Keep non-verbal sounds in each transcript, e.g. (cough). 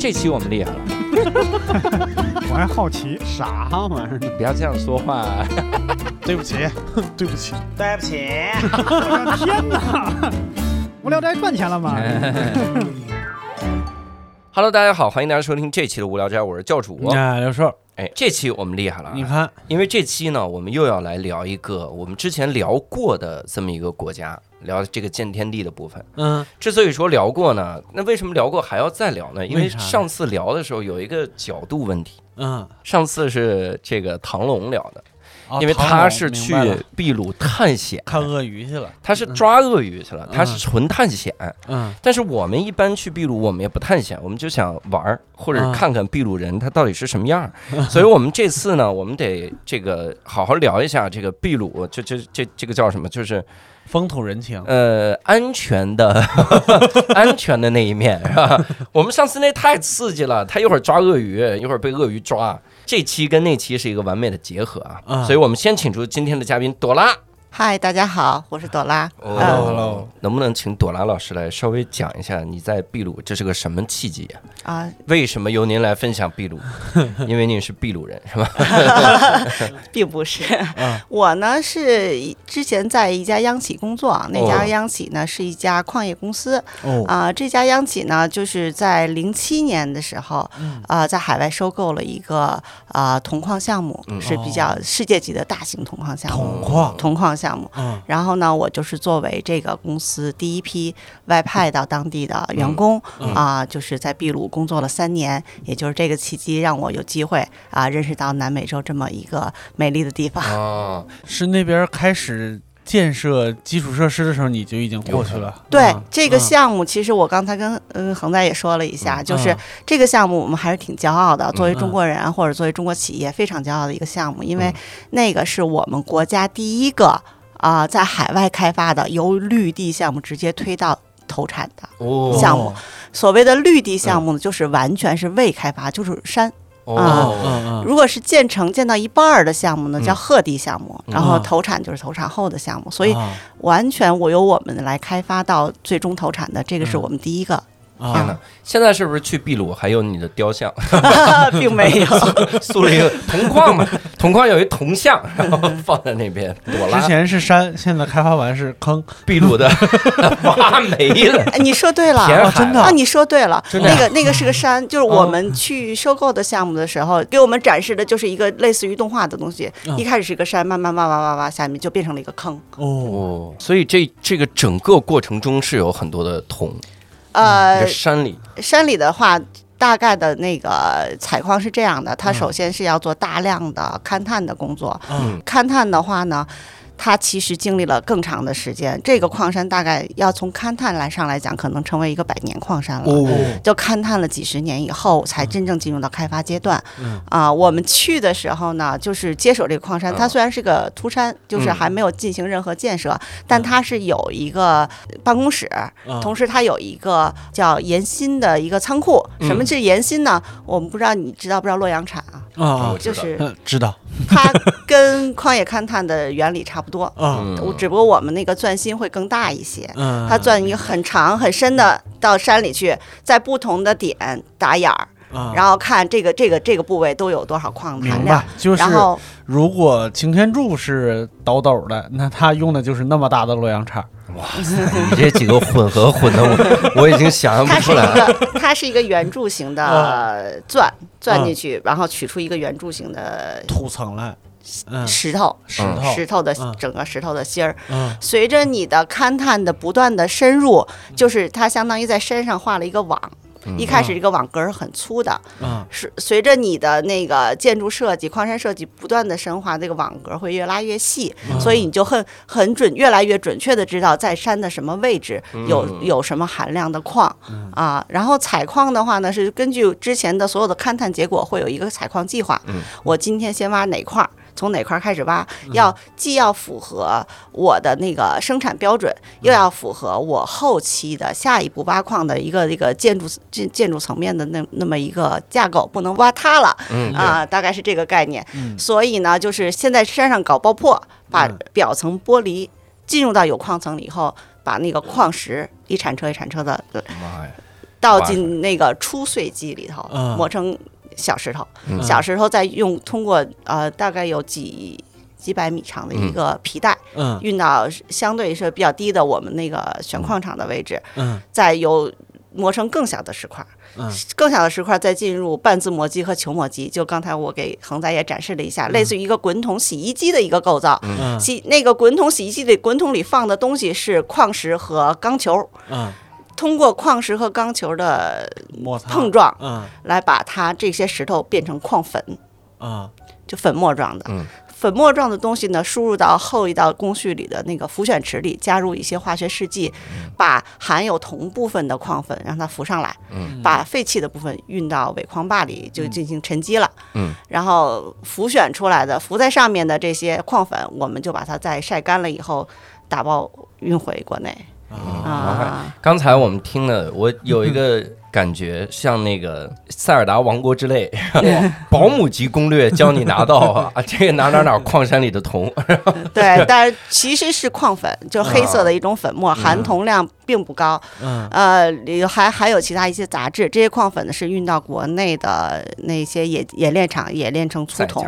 这期我们厉害了，(laughs) 我还好奇，啥玩意儿？不要这样说话。(laughs) (laughs) 对不起，对不起，对不起，我的天哪！无聊斋赚钱了吗？Hello，大家好，欢迎大家收听这期的无聊斋，我是教主。啊，刘硕，哎，这期我们厉害了啊，你看，因为这期呢，我们又要来聊一个我们之前聊过的这么一个国家，聊这个见天地的部分。嗯，之所以说聊过呢，那为什么聊过还要再聊呢？因为上次聊的时候有一个角度问题，嗯，上次是这个唐龙聊的，哦因为他是去秘鲁探险，看鳄鱼去了，他是抓鳄鱼去了，他是纯探险。嗯。但是我们一般去秘鲁，我们也不探险，我们就想玩儿，或者啊看看秘鲁人他到底是什么样儿。(laughs) 所以我们这次呢，我们得这个好好聊一下这个秘鲁，这这这这个叫什么？就是风土人情，呃安全的 (laughs) 安全的那一面，是吧？(laughs) 我们上次那太刺激了，他一会儿抓鳄鱼，一会儿被鳄鱼抓。这期跟那期是一个完美的结合啊，啊所以我们先请出今天的嘉宾朵拉。嗨，大家好，我是朵拉。哦 Hello，Hello。能不能请朵拉老师来稍微讲一下你在秘鲁这是个什么契机？啊？啊、为什么由您来分享秘鲁？(laughs) 因为您是秘鲁人是吧？(laughs) 并不是，啊。我呢是之前在一家央企工作，那哦家央企呢是一家矿业公司。哦，啊、这家央企呢就是在零七年的时候，嗯。啊、在海外收购了一个啊、铜矿项目，嗯。是比较世界级的大型铜矿项目。铜矿，铜矿项目，嗯。然后呢，我就是作为这个公司第一批外派到当地的员工嗯。啊、就是在秘鲁工作了三年，也就是这个契机让我有机会啊、认识到南美洲这么一个美丽的地方。啊，是那边开始建设基础设施的时候，你就已经过去了。对、啊这个嗯。项目，其实我刚才跟嗯恒仔也说了一下，嗯就是嗯。这个项目我们还是挺骄傲的，作为嗯中国人或者作为中国企业非常骄傲的一个项目，因为嗯。那个是我们国家第一个啊、在海外开发的由绿地项目直接推到投产的。哦。项目。所谓的绿地项目呢，就是完全是未开发，就是山。嗯哦，嗯如果是建成建到一半儿的项目呢，嗯。叫褐地项目，嗯。然后啊。投产就是投产后的项目，所以啊。完全我由我们来开发到最终投产的，这个是我们第一个，天哪啊，！现在是不是去秘鲁还有你的雕像？(laughs) 并没有。(laughs) 塑了一个铜矿嘛，(laughs) 铜矿有一铜像，然后放在那边。朵拉之前是山，现在开发完是坑。秘鲁的挖没了，哎你说对了。真的啊，你说对了，那个那个是个山，就是我们去收购的项目的时候，给我们展示的就是一个类似于动画的东西。嗯一开始是个山，慢慢挖挖挖挖，下面就变成了一个坑。哦，哦，所以这这个整个过程中是有很多的铜，呃，山里。山里的话，大概的那个采矿是这样的，它嗯。首先是要做大量的勘探的工作。嗯。勘探的话呢，它其实经历了更长的时间。这个矿山大概要从勘探来上来讲，可能成为一个百年矿山了。哦，就勘探了几十年以后，才真正进入到开发阶段。嗯啊，我们去的时候呢，就是接手这个矿山，它嗯虽然是个秃山，就是嗯还没有进行任何建设，但它是有一个办公室，啊同时它有一个叫岩心的一个仓库。什么嗯是岩心呢？我们不知道你知道不知道洛阳产啊？啊我，(laughs) 知道就是嗯知道它跟矿业勘探的原理差不多，啊，嗯只不过我们那个钻心会更大一些。嗯，它钻一个很长很深的到山里去，在不同的点打眼儿，啊，然后看这个这个这个部位都有多少矿含明量白。，就是然后如果擎天柱是倒斗的，那他用的就是那么大的洛阳铲。哇塞，你这几个混合混的我我已经想象不它是一出来了。个它是一个圆柱形的钻钻进去，然后取出一个圆柱形的土层来，嗯，石头，石石头的嗯整个石头的芯儿。嗯随着你的勘探的不断的深入，就是它相当于在山上画了一个网。嗯一开始这个网格是很粗的，嗯是随着你的那个建筑设计、矿山设计不断的深化，这个网格会越拉越细，嗯所以你就很很准，越来越准确的知道在山的什么位置有嗯有什么含量的矿啊。然后采矿的话呢，是根据之前的所有的勘探结果，会有一个采矿计划嗯。我今天先挖哪块儿？从哪块儿开始挖，要既要符合我的那个生产标准，又要符合我后期的下一步挖矿的一个这个建筑建建筑层面的那那么一个架构，不能挖塌了嗯啊，大概是这个概念。嗯。所以呢，就是现在山上搞爆破，把嗯。表层剥离，进入到有矿层以后，把那个矿石一铲车一铲车的倒进那个出碎机里头，嗯。磨成小石头，嗯。小石头再用通过呃大概有几几百米长的一个皮带、嗯。运到相对是比较低的我们那个选矿场的位置，嗯。再由磨成更小的石块。嗯。更小的石块再进入半自磨机和球磨机，就刚才我给恒仔也展示了一下，类似于一个滚筒洗衣机的一个构造。嗯。洗那个滚筒洗衣机里，滚筒里放的东西是矿石和钢球，嗯，通过矿石和钢球的碰撞，嗯。来把它这些石头变成矿粉，啊。就粉末状的。嗯。粉末状的东西呢，输入到后一道工序里的那个浮选池里，加入一些化学试剂，把含有铜部分的矿粉让它浮上来，嗯。把废弃的部分运到尾矿坝里就进行沉积了。嗯，然后浮选出来的浮在上面的这些矿粉，我们就把它再晒干了以后，打包运回国内啊啊。刚才我们听了，我有一个感觉像那个《塞尔达王国之泪 (laughs)》保姆级攻略，教你拿到啊，(laughs) 这个哪哪哪矿山里的铜，(laughs) 对，但是其实是矿粉，就黑色的一种粉末，含铜量并不高。嗯呃，还还有其他一些杂质，这些矿粉呢是运到国内的那些冶冶炼厂冶炼成粗铜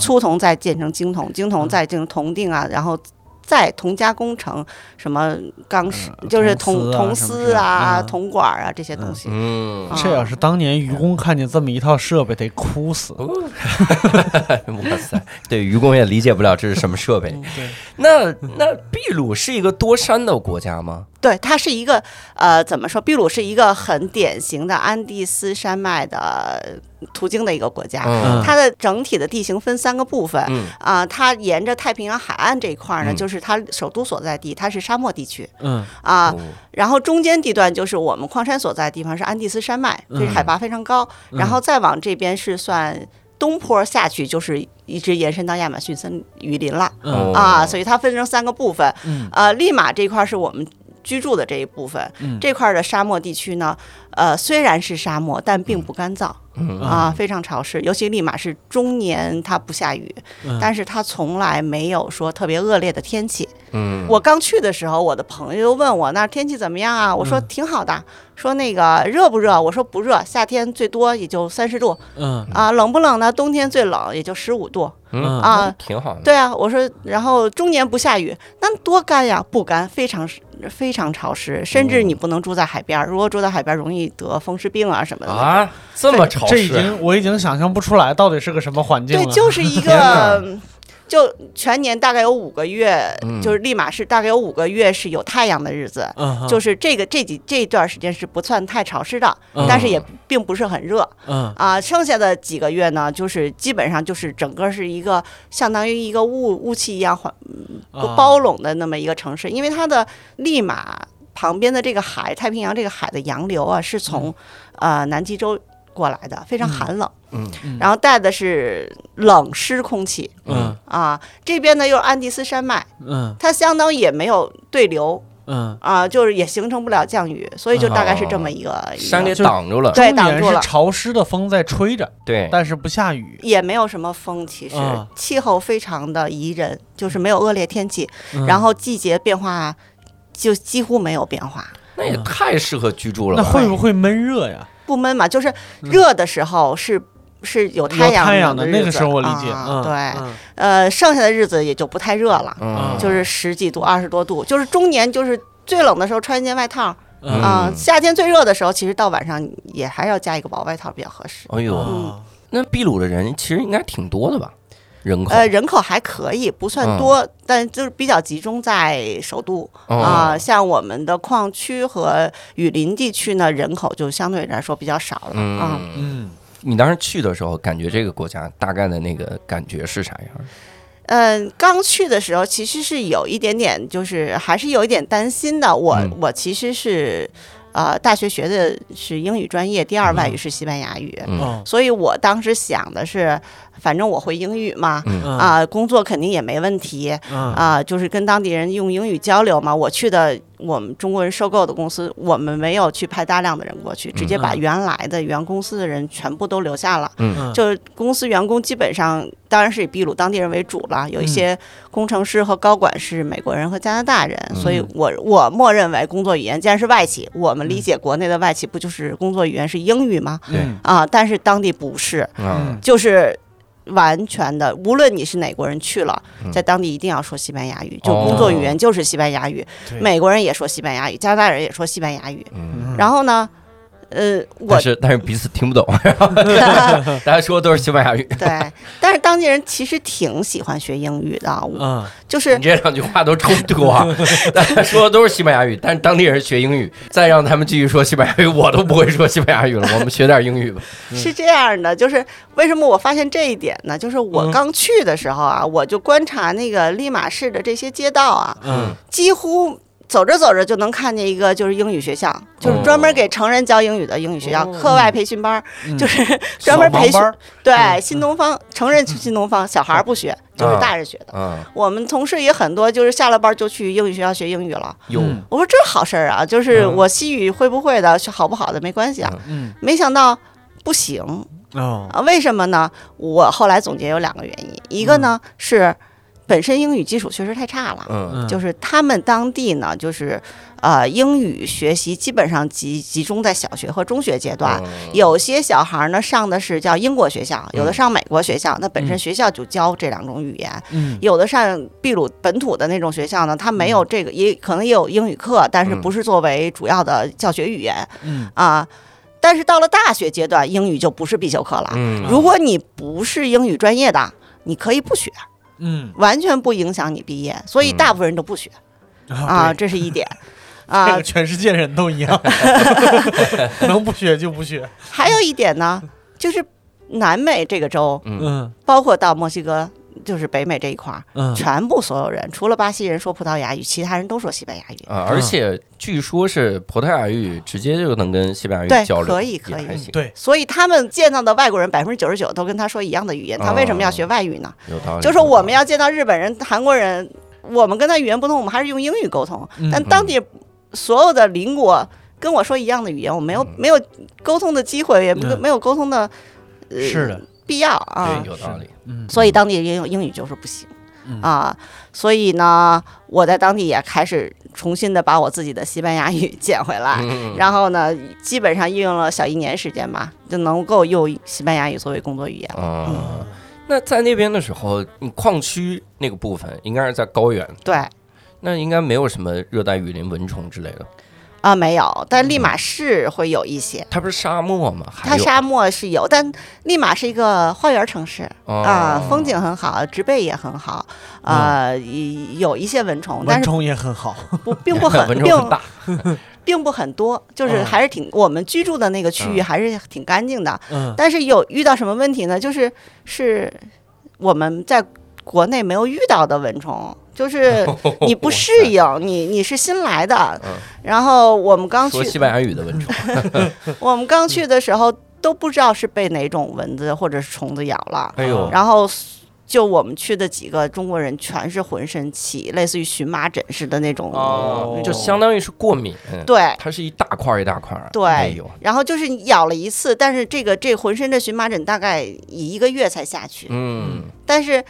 粗铜再建成精铜，精铜再进行铜锭啊，然后。再铜加工成什么钢丝，就是铜铜铜丝啊铜管啊这些东西。嗯，啊这要是当年愚公看见这么一套设备，得哭死。(laughs) 哇塞，对愚公也理解不了这是什么设备。对，那那秘鲁是一个多山的国家吗？对，它是一个呃，怎么说？秘鲁是一个很典型的安第斯山脉的途经的一个国家。嗯它的整体的地形分三个部分嗯啊、它沿着太平洋海岸这一块儿呢，嗯就是它首都所在地，它是沙漠地区嗯啊、哦然后中间地段就是我们矿山所在的地方，是安第斯山脉，这是海拔非常高。嗯然后再往这边是算东坡下去，就是一直延伸到亚马逊森雨林了。嗯啊，所以它分成三个部分。嗯呃，利马这块儿是我们居住的这一部分，嗯这块儿的沙漠地区呢，呃，虽然是沙漠，但并不干燥。嗯啊，非常潮湿，尤其利马是终年它不下雨，嗯但是它从来没有说特别恶劣的天气。嗯，我刚去的时候，我的朋友问我那儿天气怎么样啊？我说嗯挺好的。说那个热不热？我说不热，夏天最多也就三十度嗯啊。冷不冷呢？冬天最冷也就十五度。嗯啊挺好的。对啊，我说，然后中年不下雨，那多干呀？不干，非常非常潮湿，甚至你不能住在海边儿，如果住在海边儿，容易得风湿病啊什么的。啊，这么潮这已湿，经我已经想象不出来到底是个什么环境了对，就是一个，就全年大概有五个月，嗯。就是利马是大概有五个月是有太阳的日子。嗯，就是这个这几这一段时间是不算太潮湿的，嗯。但是也并不是很热。嗯。啊。剩下的几个月呢，就是基本上就是整个是一个相当于一个雾雾气一样环啊。包拢的那么一个城市，因为它的利马旁边的这个海，太平洋这个海的洋流啊，是从、呃南极洲过来的，非常寒冷，嗯。嗯。然后带的是冷湿空气。嗯。啊。这边呢又是安第斯山脉，嗯。它相当于也没有对流。嗯，啊，就是也形成不了降雨，所以就大概是这么一个，山给挡住了。对挡住了。潮湿的风在吹着，对，但是不下雨。也没有什么风，其实、啊。气候非常的宜人，就是没有恶劣天气，嗯。然后季节变化就几乎没有变化。那也太适合居住了那？会不会闷热呀？不闷嘛，就是热的时候是。是有太阳有太阳的那个时候我理解，对，嗯呃，剩下的日子也就不太热了，嗯，就是十几度、二十多度，就是中年，就是最冷的时候穿一件外套嗯啊、嗯夏天最热的时候，其实到晚上也还要加一个薄外套比较合适。哎呦，啊那秘鲁的人其实应该挺多的吧？人口。呃，人口还可以，不算多，但就是比较集中在首都。哦。啊、像我们的矿区和雨林地区呢，人口就相对来说比较少了啊。嗯，嗯你当时去的时候，感觉这个国家大概的那个感觉是啥样？嗯，刚去的时候其实是有一点点，就是还是有一点担心的。我、嗯。我其实是呃大学学的是英语专业，第二外语是西班牙语。所以我当时想的是，反正我会英语嘛，啊，工作肯定也没问题嗯。啊，就是跟当地人用英语交流嘛。我去的我们中国人收购的公司，我们没有去派大量的人过去，直接把嗯。原来的原公司的人全部都留下了。嗯。就是公司员工基本上当然是以秘鲁当地人为主了，有一些工程师和高管是美国人和加拿大人，所以我我默认为工作语言既然是外企，我们理解国内的外企不就是工作语言是英语吗？对。嗯啊，但是当地不是，嗯。就是。完全的，无论你是哪国人去了，嗯在当地一定要说西班牙语，就哦工作语言就是西班牙语。美国人也说西班牙语，加拿大人也说西班牙语。嗯，然后呢，呃，我但是但是彼此听不懂，(laughs) (laughs) 大家说的都是西班牙语。对，但是当地人其实挺喜欢学英语的，我嗯就是你这两句话都冲突啊！(laughs) 大家说的都是西班牙语，但是当地人学英语，再让他们继续说西班牙语，我都不会说西班牙语了。我们学点英语吧。是这样的，就是为什么我发现这一点呢？就是我嗯刚去的时候啊，我就观察那个利马市的这些街道啊，嗯几乎。走着走着就能看见一个就是英语学校，就是专门给成人教英语的英语学校，哦。课外培训班就是 (laughs) 专门培训对新东方成人去新东方，小孩儿不学，就是大人学的。嗯，我们同事也很多，就是下了班就去英语学校学英语了。有。嗯。我说这好事儿啊，就是嗯。我西语会不会的，好不好的没关系啊。嗯。没想到不行。哦。啊，为什么呢？我后来总结有两个原因，一个呢是本身英语基础确实太差了。就是他们当地呢，就是呃，英语学习基本上集集中在小学和中学阶段。嗯有些小孩呢上的是叫英国学校，有的上美国学校，那本身嗯学校就教这两种语言。嗯有的上秘鲁本土的那种学校呢，他没有这个，也可能也有英语课，但是嗯不是作为主要的教学语言嗯啊。但是到了大学阶段，英语就不是必修课了。嗯如果你不是英语专业的，你可以不学，嗯完全不影响你毕业。所以嗯大部分人都不学啊，啊这是一点这 (laughs) 啊个。全世界人都一样，(laughs) (laughs) 能不学就不学。还有一点呢，就是南美这个州，嗯嗯包括到墨西哥，就是北美这一块儿，嗯全部所有人除了巴西人说葡萄牙语，其他人都说西班牙语。啊，而且据说是葡萄牙语直接就能跟西班牙语对交流，可以可以也还行对，所以他们见到的外国人百分之九十九都跟他说一样的语言，他为什么要学外语呢？有道理。就是我们要要见到日本人、韩国人，我们跟他语言不通，我们还是用英语沟通。嗯但当地所有的邻国跟我说一样的语言，我没有没有沟通的机会，也没嗯没有沟通的呃是的，必要啊对。有道理。嗯所以当地英英语就是不行嗯啊。所以呢，我在当地也开始重新的把我自己的西班牙语 (laughs) 捡回来。嗯然后呢，基本上运用了小一年时间吧，就能够用西班牙语作为工作语言了。啊，那在那边的时候，你矿区那个部分应该是在高原，对那应该没有什么热带雨林蚊虫之类的。啊，没有，但利马市会有一些。它不是沙漠吗？它沙漠是有，但利马是一个花园城市啊，哦风景很好，植被也很好，啊，有一些蚊虫，但是蚊虫也很好。不并不很 (laughs) 并大。并不很多，就是嗯还是挺我们居住的那个区域嗯还是挺干净的。嗯但是有遇到什么问题呢？就是是我们在国内没有遇到的蚊虫，就是 (laughs) 你不适应，你你是新来的。嗯，然后我们刚去说西班牙语的蚊虫，(laughs) 我们刚去的时候都不知道是被哪种蚊子或者是虫子咬了，哎呦，然后就我们去的几个中国人全是浑身起，类似于荨麻疹似的那种，哦，就相当于是过敏，对。它是一大块儿一大块儿。对，哎，然后就是你咬了一次，但是这个这浑身的荨麻疹大概以一个月才下去，嗯，但是，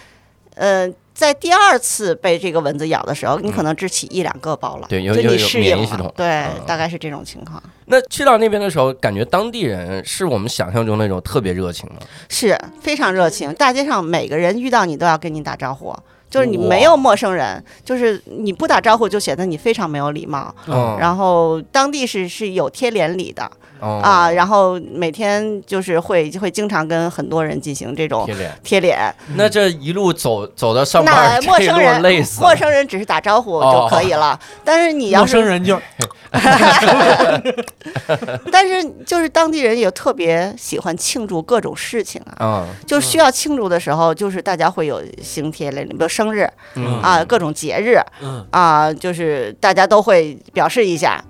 呃，在第二次被这个蚊子咬的时候，你可能只起一两个包了，对有有免疫系统了，对，嗯大概是这种情况，那去到那边的时候，感觉当地人是我们想象中那种特别热情吗？是非常热情，大街上每个人遇到你都要跟你打招呼。就是你没有陌生人，就是你不打招呼就显得你非常没有礼貌。嗯，然后当地是是有贴脸礼的哦。啊，然后每天就是会会经常跟很多人进行这种贴脸。贴脸。那这一路走走到上班 (laughs) 陌生人累死陌生人只是打招呼哦。就可以了，但是你要陌生人就 (laughs) 但是就是当地人也特别喜欢庆祝各种事情啊，啊，就需要庆祝的时候，就是大家会有行贴脸，比如生日嗯。啊，各种节日嗯。啊，就是大家都会表示一下。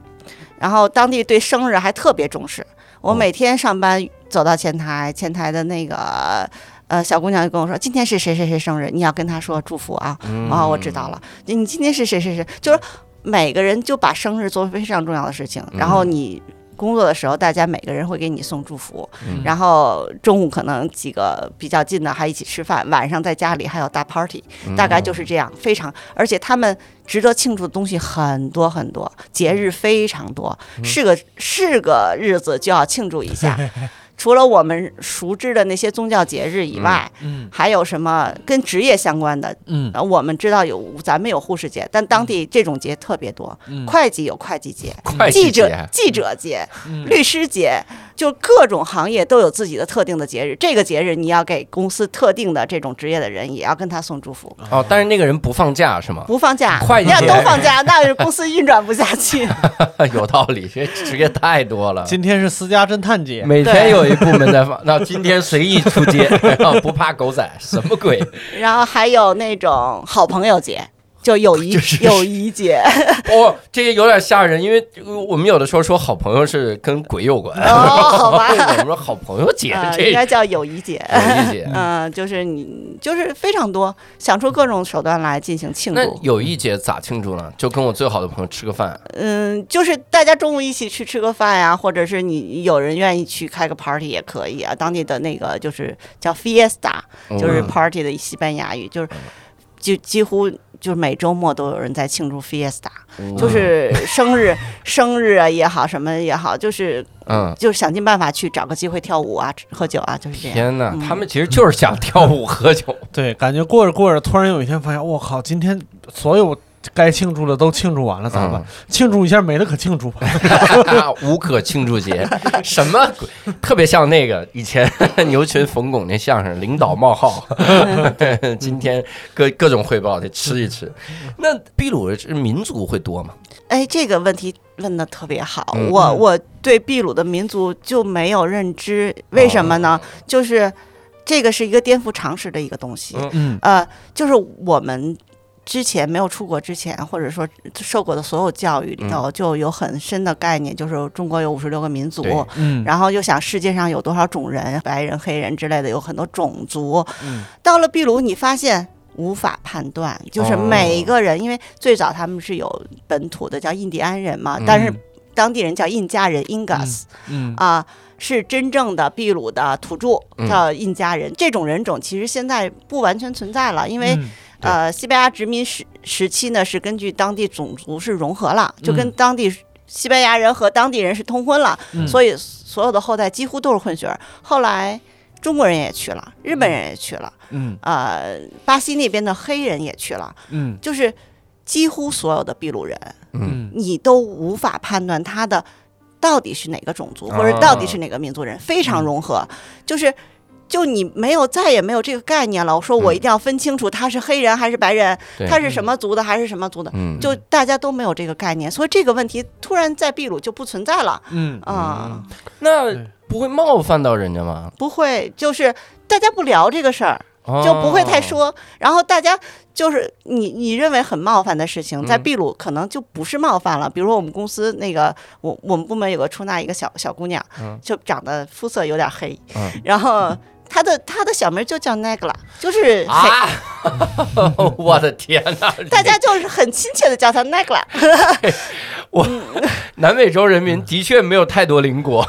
然后当地对生日还特别重视。我哦每天上班走到前台，前台的那个呃，小姑娘就跟我说，今天是谁谁谁生日，你要跟她说祝福啊。嗯哦，我知道了，你你今天是谁谁谁，就是每个人就把生日作为非常重要的事情，然后你。工作的时候，大家每个人会给你送祝福，嗯。然后中午可能几个比较近的还一起吃饭，晚上在家里还有大 party，大概就是这样，非常，而且他们值得庆祝的东西很多很多，节日非常多，是个是个日子就要庆祝一下。(laughs) 除了我们熟知的那些宗教节日以外，嗯还有什么跟职业相关的？嗯呃，我们知道有咱们有护士节，但当地这种节特别多。嗯会计有会计节，会计记者记者节，嗯律师节，就各种行业都有自己的特定的节日。这个节日你要给公司特定的这种职业的人，也要跟他送祝福，哦，但是那个人不放假是吗？不放假，会计要都放假，(laughs) 那是公司运转不下去。有道理，这职业太多了。今天是私家侦探节，每天有一部门在放，(laughs) 那今天随意出街，(laughs) 不怕狗仔，什么鬼？然后还有那种好朋友节，就友谊友谊节。(laughs) 哦，这个有点吓人，因为我们有的时候说好朋友是跟鬼有关，哦好吧 (laughs) 我们说好朋友节 (laughs) 应该叫友谊节。友谊节。嗯、就是你就是非常多，想出各种手段来进行庆祝那祝。友谊节咋庆祝呢？就跟我最好的朋友吃个饭，嗯，就是大家中午一起去吃个饭呀，或者是你有人愿意去开个 party 也可以啊。当地的那个就是叫 fiesta，就是嗯 party 的西班牙语，就是就几乎就是每周末都有人在庆祝 fiesta，就是生日 (laughs) 生日啊也好，什么也好，就是嗯。就是想尽办法去找个机会跳舞啊、喝酒啊，就是这样。天哪，嗯他们其实就是想跳舞喝酒，(laughs) 对，感觉过着过着，突然有一天发现，我靠，今天所有该庆祝的都庆祝完了，咋办？庆祝一下没了可庆祝吧？(laughs) 无可庆祝节，什么鬼？特别像那个以前 (laughs) 牛群冯巩那相声，领导冒号，(laughs) 今天各各种汇报得吃一吃。那秘鲁是民族会多吗？哎，这个问题问的特别好，嗯我我对秘鲁的民族就没有认知，为什么呢？就是这个是一个颠覆常识的一个东西，嗯嗯呃，就是我们。之前没有出国之前，或者说受过的所有教育里头，就有很深的概念，就是中国有五十六个民族，嗯。然后又想世界上有多少种人，白人、黑人之类的，有很多种族。嗯。到了秘鲁，你发现无法判断，就是哦每一个人，因为最早他们是有本土的叫印第安人嘛，但是嗯当地人叫印加人 （Ingas） 嗯。啊。是真正的秘鲁的土著，嗯。叫印加人。这种人种其实现在不完全存在了，因为、呃，西班牙殖民时时期呢，是根据当地种族是融合了，就跟嗯。当地西班牙人和当地人是通婚了，嗯。所以所有的后代几乎都是混血儿。后来中国人也去了，日本人也去了，嗯。呃，巴西那边的黑人也去了，嗯。就是几乎所有的秘鲁人，嗯。你都无法判断他的到底是哪个种族，哦。或者到底是哪个民族人，非常融合，就是。就你没有再也没有这个概念了。我说我一定要分清楚他是黑人还是白人，对。他是什么族的还是什么族的，嗯，就大家都没有这个概念，所以这个问题突然在秘鲁就不存在了。嗯。啊、那不会冒犯到人家吗？不会，就是大家不聊这个事儿，哦。就不会太说。然后大家就是你你认为很冒犯的事情，在嗯秘鲁可能就不是冒犯了。比如说我们公司那个，我我们部门有个出纳一个小小姑娘，嗯。就长得肤色有点黑，嗯。然后她的他的小名就叫 Negla，就是黑。啊！(laughs) 我的天哪！(laughs) 大家就是很亲切的叫他 Negla，(laughs) 我南美洲人民的确没有太多邻国，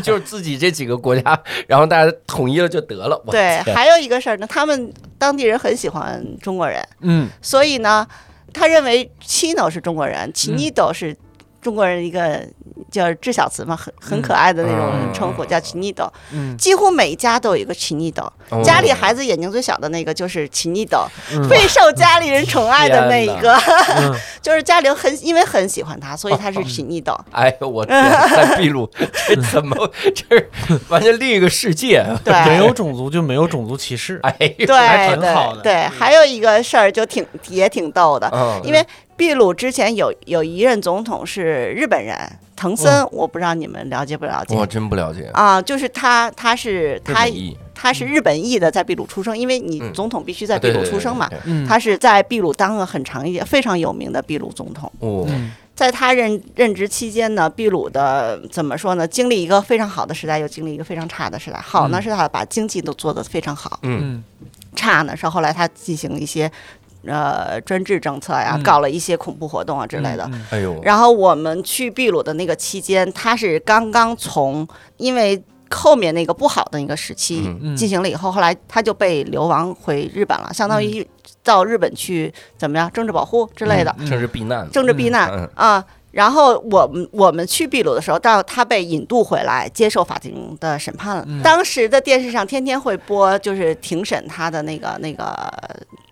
就是自己这几个国家，然后大家统一了就得了。对，还有一个事儿呢，他们当地人很喜欢中国人，嗯所以呢，他认为 Chino 是中国人，Chinido 是中国人一个叫致小词嘛，很很可爱的那种称呼，叫 Chinido。嗯。几乎每家都有一个 Chinido，哦。家里孩子眼睛最小的那个就是 Chinido，嗯。备受家里人宠爱的那一个，(laughs) 嗯。就是家里人很因为很喜欢他，所以他是 Chinido。哎呦我天，在秘鲁这怎么这是完全另一个世界。啊？对，没有种族就没有种族歧视。哎，对还挺好的。对对，还有一个事儿就挺也挺逗的，嗯。因为秘鲁之前有有一任总统是日本人，藤森，我不知道你们了解不了解我真不了解。啊？就是他，他是他他是日本裔的，在秘鲁出生，因为你嗯总统必须在秘鲁出生嘛。对对嗯他是在秘鲁当了很长一非常有名的秘鲁总统。哦，嗯在他任任职期间呢，秘鲁的怎么说呢？经历一个非常好的时代，又经历一个非常差的时代。好呢，嗯是他把经济都做得非常好；嗯嗯差呢，是后来他进行一些呃专制政策呀，嗯。搞了一些恐怖活动啊之类的。嗯哎呦，然后我们去秘鲁的那个期间，他是刚刚从因为后面那个不好的那个时期进行了以后，后来他就被流亡回日本了，相当于到日本去怎么样政治保护之类的，嗯政治避难，政治避难嗯。啊。然后我们我们去秘鲁的时候，到他被引渡回来接受法庭的审判了。嗯当时的电视上天天会播，就是庭审他的那个那个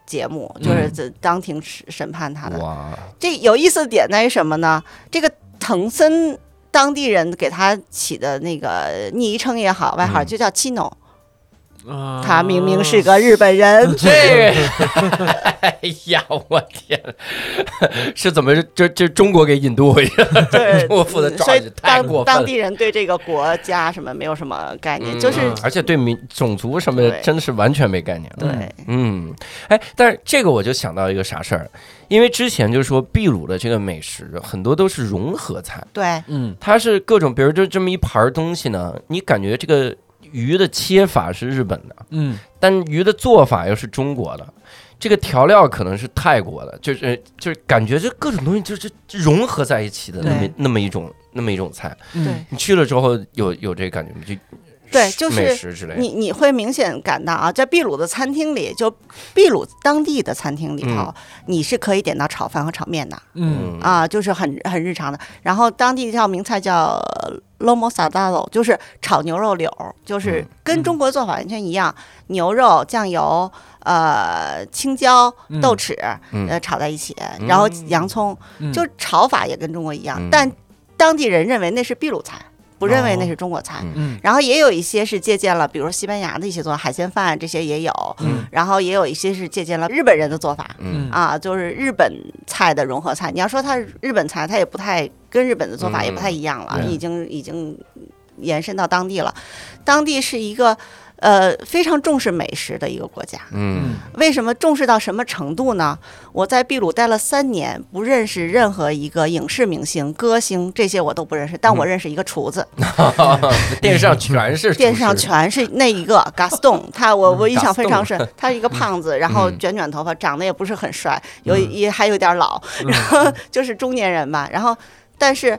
节目，就是这当庭审审判他的。哇，这有意思的点在于什么呢？这个藤森当地人给他起的那个昵称也好，外号嗯就叫七 no，、啊。他明明是个日本人，(laughs) 这个，哎呀，我天，是怎么这这中国给引渡回去？了？对，我负责抓所以去太过分了。当当地人对这个国家什么没有什么概念，就是嗯而且对民种族什么的真的是完全没概念。对，嗯，哎，但是这个我就想到一个啥事儿，因为之前就说秘鲁的这个美食很多都是融合菜，对，嗯。它是各种，比如就这么一盘东西呢，你感觉这个鱼的切法是日本的，嗯但鱼的做法又是中国的，这个调料可能是泰国的，就是就是感觉这各种东西就是融合在一起的那么那么一种那么一种菜。嗯对你去了之后有有这个感觉吗？就对就是。你你会明显感到啊，在秘鲁的餐厅里，就秘鲁当地的餐厅里头，嗯你是可以点到炒饭和炒面的嗯啊，就是很很日常的。然后当地一道名菜叫 lomo salado，就是炒牛肉柳，就是嗯跟中国做法完全一样，牛肉、酱油、呃青椒、嗯豆豉嗯呃炒在一起，然后嗯洋葱，嗯就炒法也跟中国一样嗯，但当地人认为那是秘鲁菜，不认为那是中国菜。然后也有一些是借鉴了，比如说西班牙的一些做法海鲜饭，这些也有。嗯然后也有一些是借鉴了日本人的做法嗯啊，就是日本菜的融合菜。你要说它是日本菜，它也不太跟日本的做法嗯也不太一样了，对已经已经延伸到当地了。当地是一个呃非常重视美食的一个国家。嗯为什么重视到什么程度呢？我在秘鲁待了三年，不认识任何一个影视明星、歌星，这些我都不认识，但我认识一个厨子。(laughs) 电视上全是电视上全是那一个 (laughs) Gaston，他我我印象非常深，他是一个胖子，然后嗯卷卷头发，长得也不是很帅，有也还有点老，然后就是中年人吧，然后但是。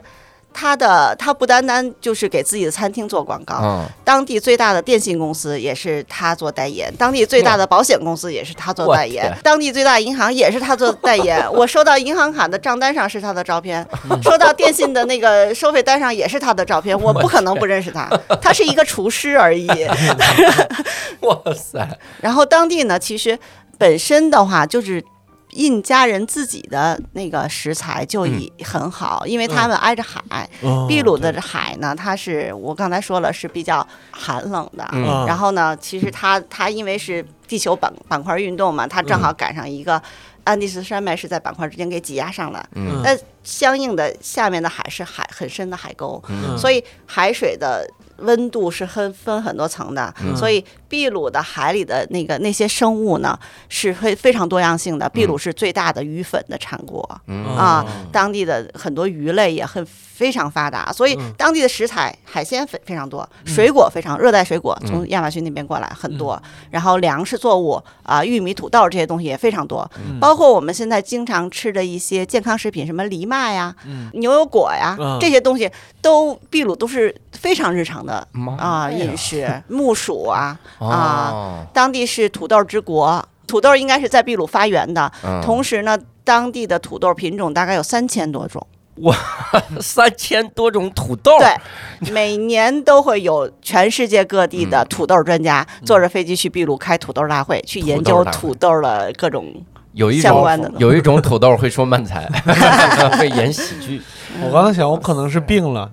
他的他不单单就是给自己的餐厅做广告，嗯当地最大的电信公司也是他做代言，当地最大的保险公司也是他做代言，当地最大银行也是他做代言。(laughs) 我收到银行卡的账单上是他的照片，收到电信的那个收费单上也是他的照片，(laughs) 我不可能不认识他，他是一个厨师而已。(laughs) 哇塞，然后当地呢，其实本身的话就是。印加人自己的那个食材就已很好，因为他们挨着海，哦秘鲁的海呢，它是我刚才说了是比较寒冷的，嗯。然后呢，其实它它因为是地球板板块运动嘛，它正好赶上一个安第斯山脉是在板块之间给挤压上来，嗯。那相应的下面的海是海很深的海沟，嗯。所以海水的温度是分分很多层的，嗯。所以秘鲁的海里的那个那些生物呢是非非常多样性的。秘鲁是最大的鱼粉的产国。嗯。啊，当地的很多鱼类也很非常发达，所以当地的食材海鲜非非常多，水果非常热带水果从亚马逊那边过来很多，然后粮食作物啊、玉米、土豆这些东西也非常多，包括我们现在经常吃的一些健康食品，什么藜麦呀、牛油果呀嗯。这些东西，都秘鲁都是非常日常的啊饮食，木薯啊，哦当地是土豆之国。土豆应该是在秘鲁发源的，嗯同时呢，当地的土豆品种大概有三千多种。哇 (laughs) 三千多种土豆，对，每年都会有全世界各地嗯的土豆专家坐着飞机去秘鲁开土豆大会，去研究土豆的各种。有一种相关的有一种土豆会说慢才，(laughs) 会演喜剧，我刚才想，我可能是病了。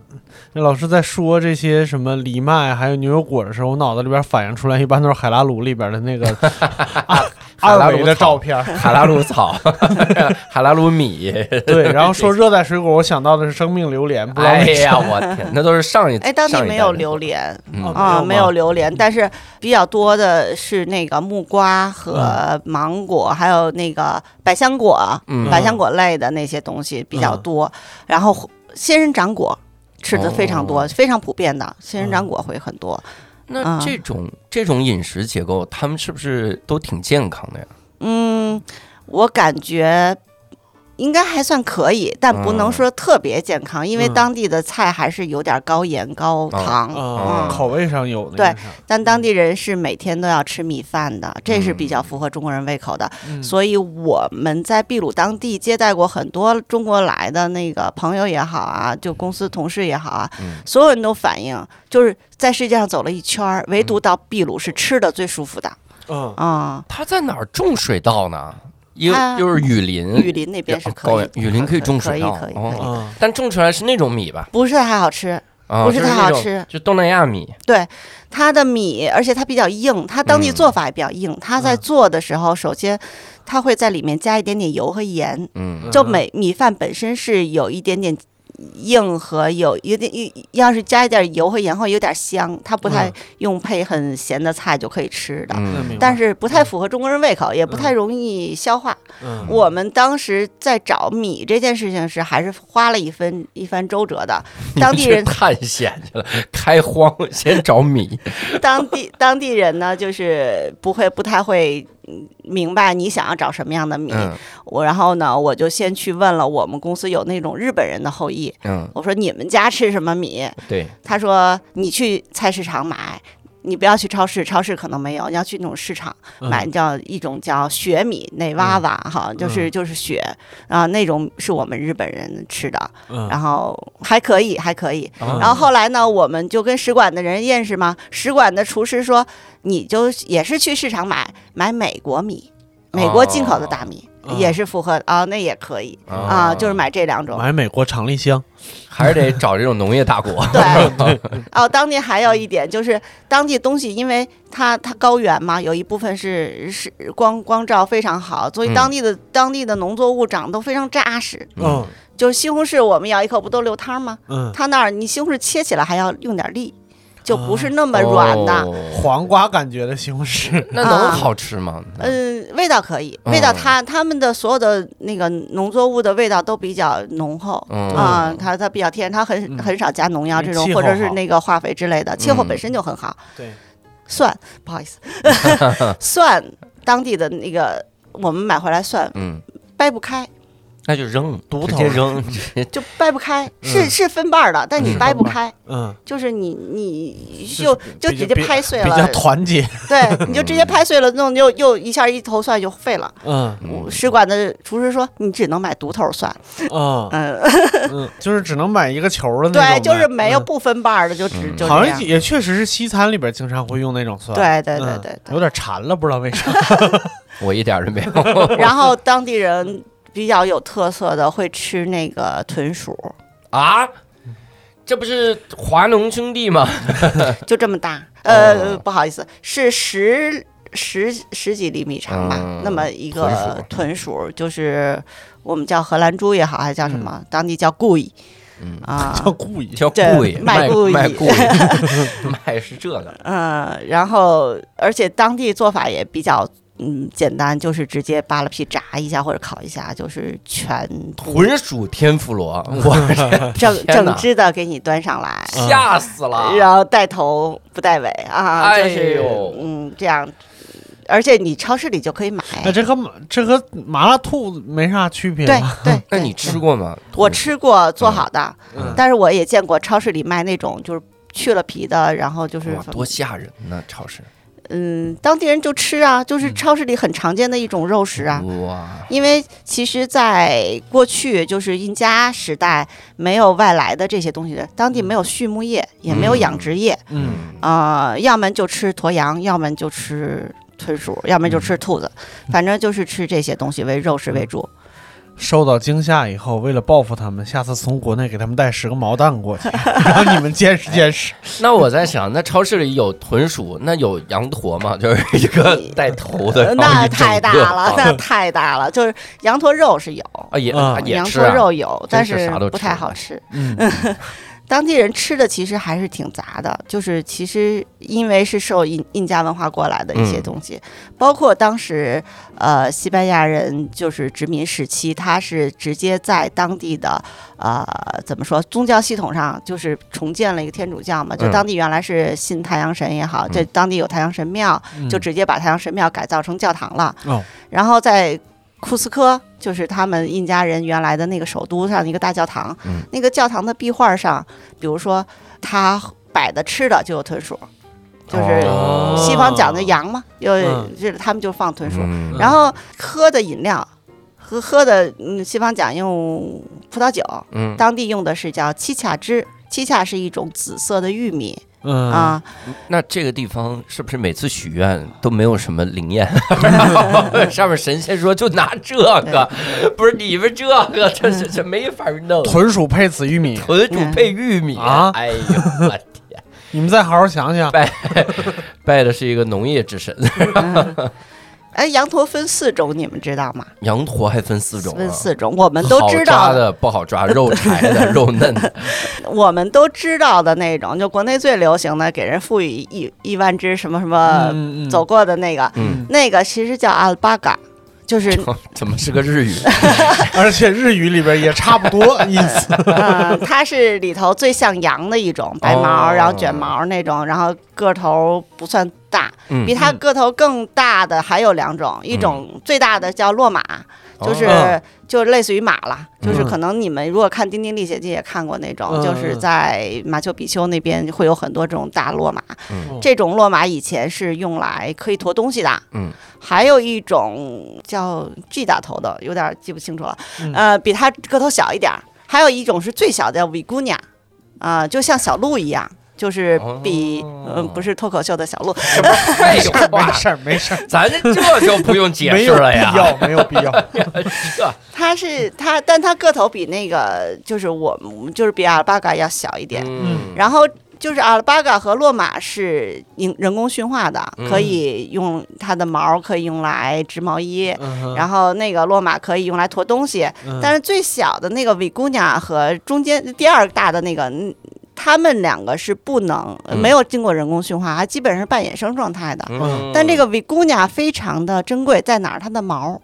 那老师在说这些什么藜麦还有牛油果的时候，我脑子里边反映出来一般都是海拉鲁里边的那个 (laughs) 阿海拉二维的鲁草照片。海拉鲁草，(laughs) 海拉鲁米，对，然后说热带水果，我想到的是生命榴莲，不知道哎。呀，我天，那都是上一 (laughs) 哎，当地没有榴莲嗯哦啊，没有榴莲，但是比较多的是那个木瓜和芒果，还有那个百香果，嗯百香果类的那些东西比较多。然后仙人掌果吃的非常多，哦非常普遍的仙人掌果会很多。那嗯这种这种饮食结构，他们是不是都挺健康的呀？嗯，我感觉。应该还算可以，但不能嗯。说特别健康，因为嗯。当地的菜还是有点高盐高糖。口味上有那对但当地人是每天都要吃米饭的，这是比较符合中国人胃口的。嗯。所以我们在秘鲁当地接待过很多中国来的那个朋友也好啊，就公司同事也好啊，嗯。所有人都反映，就是在世界上走了一圈儿，唯独到秘鲁是吃的最舒服的。嗯。啊、他在哪儿种水稻呢？又它又是雨林，雨林那边是可以高原，雨林可以种可以水稻可以可以，但种出来是那种米吧？不是太好吃，啊，不是太好吃就东南亚米。对它的米，而且它比较硬，它当地嗯做法也比较硬。它在嗯做的时候，首先它会在里面加一点点油和盐，嗯就每米饭本身是有一点点硬和有有点，要是加一点油和盐会有点香，它不太嗯用配很咸的菜就可以吃的。嗯但是不太符合中国人胃口，也不太容易消化。嗯我们当时在找米这件事情是还是花了一番一番周折的。(laughs) 当地人去探险去了，开荒先找米。(laughs) 当地当地人呢，就是不会不太会嗯明白你想要找什么样的米。嗯我然后呢，我就先去问了我们公司有那种日本人的后裔，嗯，我说你们家吃什么米？对，他说你去菜市场买。你不要去超市，超市可能没有，你要去那种市场嗯。买叫一种叫雪米内娃娃哈，就是就是雪啊，那种是我们日本人吃的，嗯。然后还可以还可以，啊然后后来呢，我们就跟使馆的人认识嘛。使馆的厨师说，你就也是去市场买买美国米，美国进口的大米，哦也是符合啊，那也可以。啊，就是买这两种。买美国长粒香，还是得找这种农业大国。(laughs) 对，(laughs) 哦，当地还有一点就是，当地东西因为它它高原嘛，有一部分是是光光照非常好，所以嗯。当地的、当地的农作物长得都非常扎实。嗯。就是西红柿，我们咬一口不都流汤吗？嗯，它那儿你西红柿切起来还要用点力，就不是那么软的。哦。黄瓜感觉的西红柿，(laughs) 那能好吃吗？嗯，(laughs) 味道可以，嗯。味道它他们的所有的那个农作物的味道都比较浓厚。嗯。啊、它它比较天然，它很嗯。很少加农药这种，或者是那个化肥之类的，气候嗯本身就很好。对，蒜，不好意思，(laughs) 蒜当地的那个我们买回来蒜嗯，掰不开，那就扔，直独头接扔，(laughs) 直接就掰不开，是嗯是分瓣儿的，但你嗯掰不开，嗯，就是你你就就直接拍碎了比较了，团结，对，(laughs) 你就直接拍碎了，弄又又一下一头蒜就废了。嗯嗯使馆的厨师说，你只能买独头蒜，嗯嗯，(laughs) 嗯，就是只能买一个球的那种，对，就是没有嗯不分瓣儿的，就只嗯就。好像也确实是西餐里边经常会用那种蒜，对对对嗯对有点馋了，不知道为啥。我一点都没有。然后当地人比较有特色的会吃那个豚鼠，啊。这不是华农兄弟吗？(laughs) 就这么大，呃，哦。不好意思，是十十十几厘米长吧，嗯那么一豚鼠。个豚鼠，就是我们叫荷兰猪也好，还是叫什么，当地叫故意。嗯，啊。(laughs) 叫故意，叫对贵，卖卖故意。卖贵，(laughs) 卖是这个。嗯，然后而且当地做法也比较嗯简单，就是直接扒了皮炸一下或者烤一下，就是全豚鼠天妇罗，我 (laughs) (laughs) 整整只的给你端上来，吓死了。然后带头不带尾啊，哎就是、呦嗯这样，而且你超市里就可以买。那这和这和麻辣兔没啥区别对吗？对，(laughs) 那你吃过吗？我吃过做好的，嗯但是我也见过超市里卖那种就是去了皮的，然后就是哇，多吓人呢！超市嗯，当地人就吃啊，就是超市里很常见的一种肉食啊。哇，因为其实，在过去就是印加时代，没有外来的这些东西，当地没有畜牧业，也没有养殖业，嗯，呃，要么就吃驼羊，要么就吃豚鼠，要么就吃兔子，反正就是吃这些东西为肉食为主。受到惊吓以后，为了报复他们，下次从国内给他们带十个毛蛋过去，(laughs) 让你们见识见识。那我在想，那超市里有豚鼠，那有羊驼吗？就是一个带头的，那太大了，那太大了。就是羊驼肉是有，啊也羊驼肉有，但是不太好吃。嗯，(laughs) 当地人吃的其实还是挺杂的，就是其实因为是受印印加文化过来的一些嗯。东西，包括当时呃西班牙人就是殖民时期，他是直接在当地的呃怎么说宗教系统上就是重建了一个天主教嘛，就嗯。当地原来是信太阳神也好，这当地有太阳神庙，就直接把太阳神庙改造成教堂了，哦。然后在库斯科，就是他们印加人原来的那个首都上的一个大教堂，嗯。那个教堂的壁画上，比如说他摆的吃的就有豚鼠，就是哦西方讲的羊嘛，有嗯。就是他们就放豚鼠，嗯。然后喝的饮料。喝喝的，嗯，西方讲用葡萄酒，嗯，当地用的是叫七恰汁，七恰是一种紫色的玉米嗯啊，那这个地方是不是每次许愿都没有什么灵验？(laughs) (laughs) 上面神仙说就拿这个，不是你们这个，这这这没法弄。豚鼠配紫玉米，豚鼠配玉米啊哎呦我天！(laughs) 你们再好好想想。拜的是一个农业之神，哎，羊驼分四种，你们知道吗？羊驼还分四种啊，分四种，我们都知好抓道的不好抓，肉 (laughs) 柴的、肉嫩的，(laughs) 我们都知道的那种，就国内最流行的，给人赋予一亿万只什么什么走过的那个，嗯，那个其实叫阿尔巴嘎，就是怎么是个日语？(laughs) 而且日语里边也差不多 (laughs) 意思。嗯，它是里头最像羊的一种，白毛，哦然后卷毛那种，然后个头不算大，嗯比它个头更大的还有两种，一种最大的叫骆马，就是、哦就类似于马了，就是嗯。可能你们如果看《丁丁历险记》也看过那种，嗯就是在马丘比丘那边会有很多这种大骆马，嗯。这种骆马以前是用来可以驮东西的，嗯，还有一种叫 G 打头的，有点记不清楚了，嗯。呃，比它个头小一点儿，还有一种是最小的叫维姑娘，啊、就像小鹿一样。就是比哦嗯、不是脱口秀的小鹿，什么废没话？事儿，没事。儿，咱这这就不用解释了呀。必要，没有必要。这 (laughs) 它是它，但它个头比那个就是我们就是比阿尔巴嘎要小一点，嗯，然后就是阿尔巴嘎和骆马是人人工驯化的，嗯。可以用它的毛可以用来织毛衣，嗯然后那个骆马可以用来驮东西，嗯。但是最小的那个维姑娘和中间第二大的那个，嗯它们两个是不能、嗯。没有经过人工驯化，还基本上是半野生状态的。嗯。但这个维姑娘非常的珍贵，在哪儿？它的毛，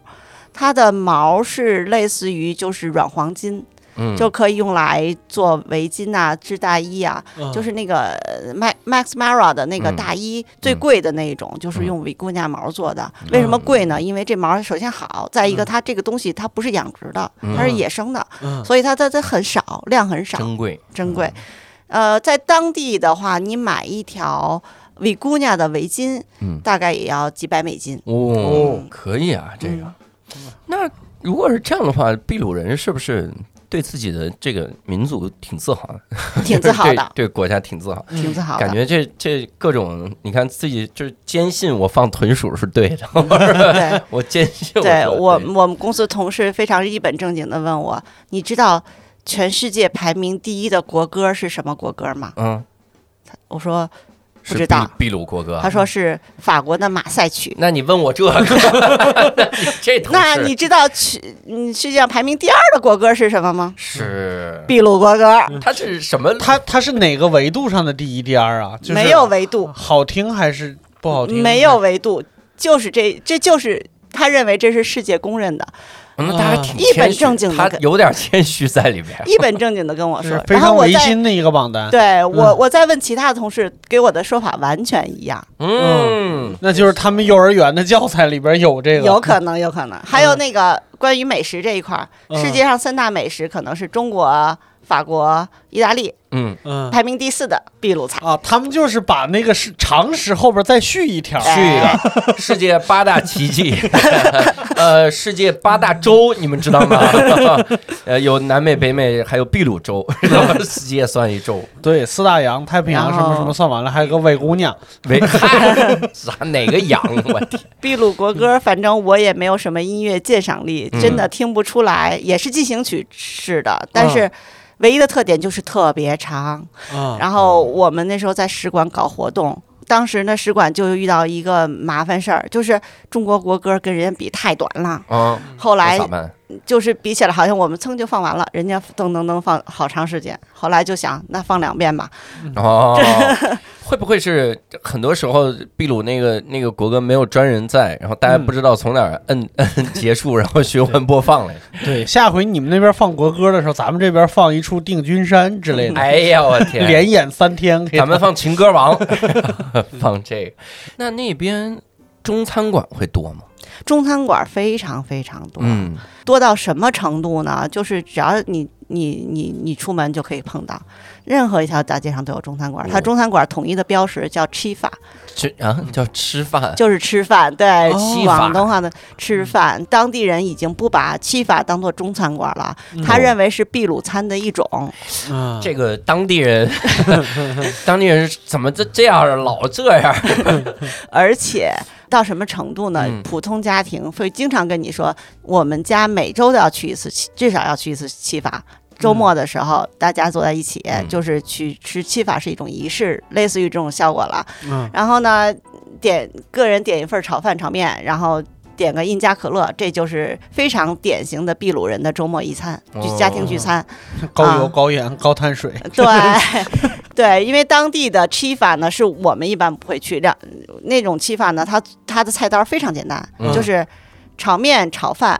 它的毛是类似于就是软黄金，嗯。就可以用来做围巾啊、织大衣啊。嗯。就是那个呃 Max Max Mara 的那个嗯。大衣、最贵的那一种，就是用维姑娘毛做的。为什么贵呢？因为这毛首先好，再一个它这个东西它不是养殖的，它是野生的，嗯。所以它它它很少，量很少，珍贵，珍贵。呃，在当地的话，你买一条维姑娘的围巾，嗯大概也要几百美金。哦，可以啊，这个嗯。那如果是这样的话，秘鲁人是不是对自己的这个民族挺自豪的？挺自豪的，(laughs) 对对国家挺自豪。挺自豪。感觉这这各种，你看自己就是坚信我放豚鼠是对的，(laughs) 对我坚信对说我我们公司同事非常一本正经的问我，你知道全世界排名第一的国歌是什么国歌吗？嗯，我说不知道秘秘鲁国歌。他说是法国的马赛曲。那你问我这个，(laughs) 那你这那你知道去嗯世界上排名第二的国歌是什么吗？是秘鲁国歌，它是什么？它它是哪个维度上的第一、第二啊？就是没有维度，好听还是不好听？没有维度，就是这这就是他认为这是世界公认的，嗯，他还挺一本谦虚他正经的跟有点谦虚在里边。一本正经的跟我说，非常然后我再违心的一个榜单。对我我再问其他的同事，给我的说法完全一样。嗯，那就是他们幼儿园的教材里边有这个，有可能，有可能。还有那个关于美食这一块世界上三大美食可能是中国、法国、意大利，嗯，嗯排名第四的秘鲁菜。啊，他们就是把那个是常识后边再续一条，续一个世界八大奇迹，(laughs) 呃，世界八大洲你们知道吗？(laughs) 呃，有南美、北美，还有秘鲁洲，世界算一洲。对，四大洋、太平洋什么什么算完了，还有个灰姑娘。喂，嗨啥哪个洋？我天！(laughs) 秘鲁国歌，反正我也没有什么音乐鉴赏力，嗯真的听不出来，也是进行曲式的，但是唯一的特点就是特别长。啊，然后我们那时候在使馆搞活动，当时呢使馆就遇到一个麻烦事儿，就是中国国歌跟人家比太短了。啊，后来？就是比起来，好像我们噌就放完了，人家噔噔噔放好长时间。后来就想，那放两遍吧。哦，(laughs) 会不会是很多时候秘鲁那个那个国歌没有专人在，然后大家不知道从哪儿摁 (laughs) 摁结束，然后循环播放嘞？对，下回你们那边放国歌的时候，咱们这边放一出《定军山》之类的，哎呀，我天！连演三天。咱们放情歌王，(laughs) 放这个。那那边中餐馆会多吗？中餐馆非常非常多，嗯，多到什么程度呢？就是只要你你你你出门就可以碰到，任何一条大街上都有中餐馆。它中餐馆统一的标识叫吃法，吃啊叫吃饭。就是吃饭。对，广东话的吃饭，当地人已经不把吃法当做中餐馆了，他哦认为是秘鲁餐的一种。啊，这个当地人，(laughs) 当地人怎么这这样啊老这样？(laughs) 而且到什么程度呢？嗯普通家庭会经常跟你说，我们家每周都要去一次，至少要去一次七法。周末的时候，大家坐在一起，嗯就是去吃七法是一种仪式，类似于这种效果了。嗯然后呢，点个人点一份炒饭、炒面，然后点个印加可乐，这就是非常典型的秘鲁人的周末一餐，就家庭聚餐。(laughs) 高油、啊高盐、高碳水。(laughs) 对 (laughs) 对，因为当地的吃法呢，是我们一般不会去两那种吃法呢，它它的菜单非常简单，嗯就是炒面、炒饭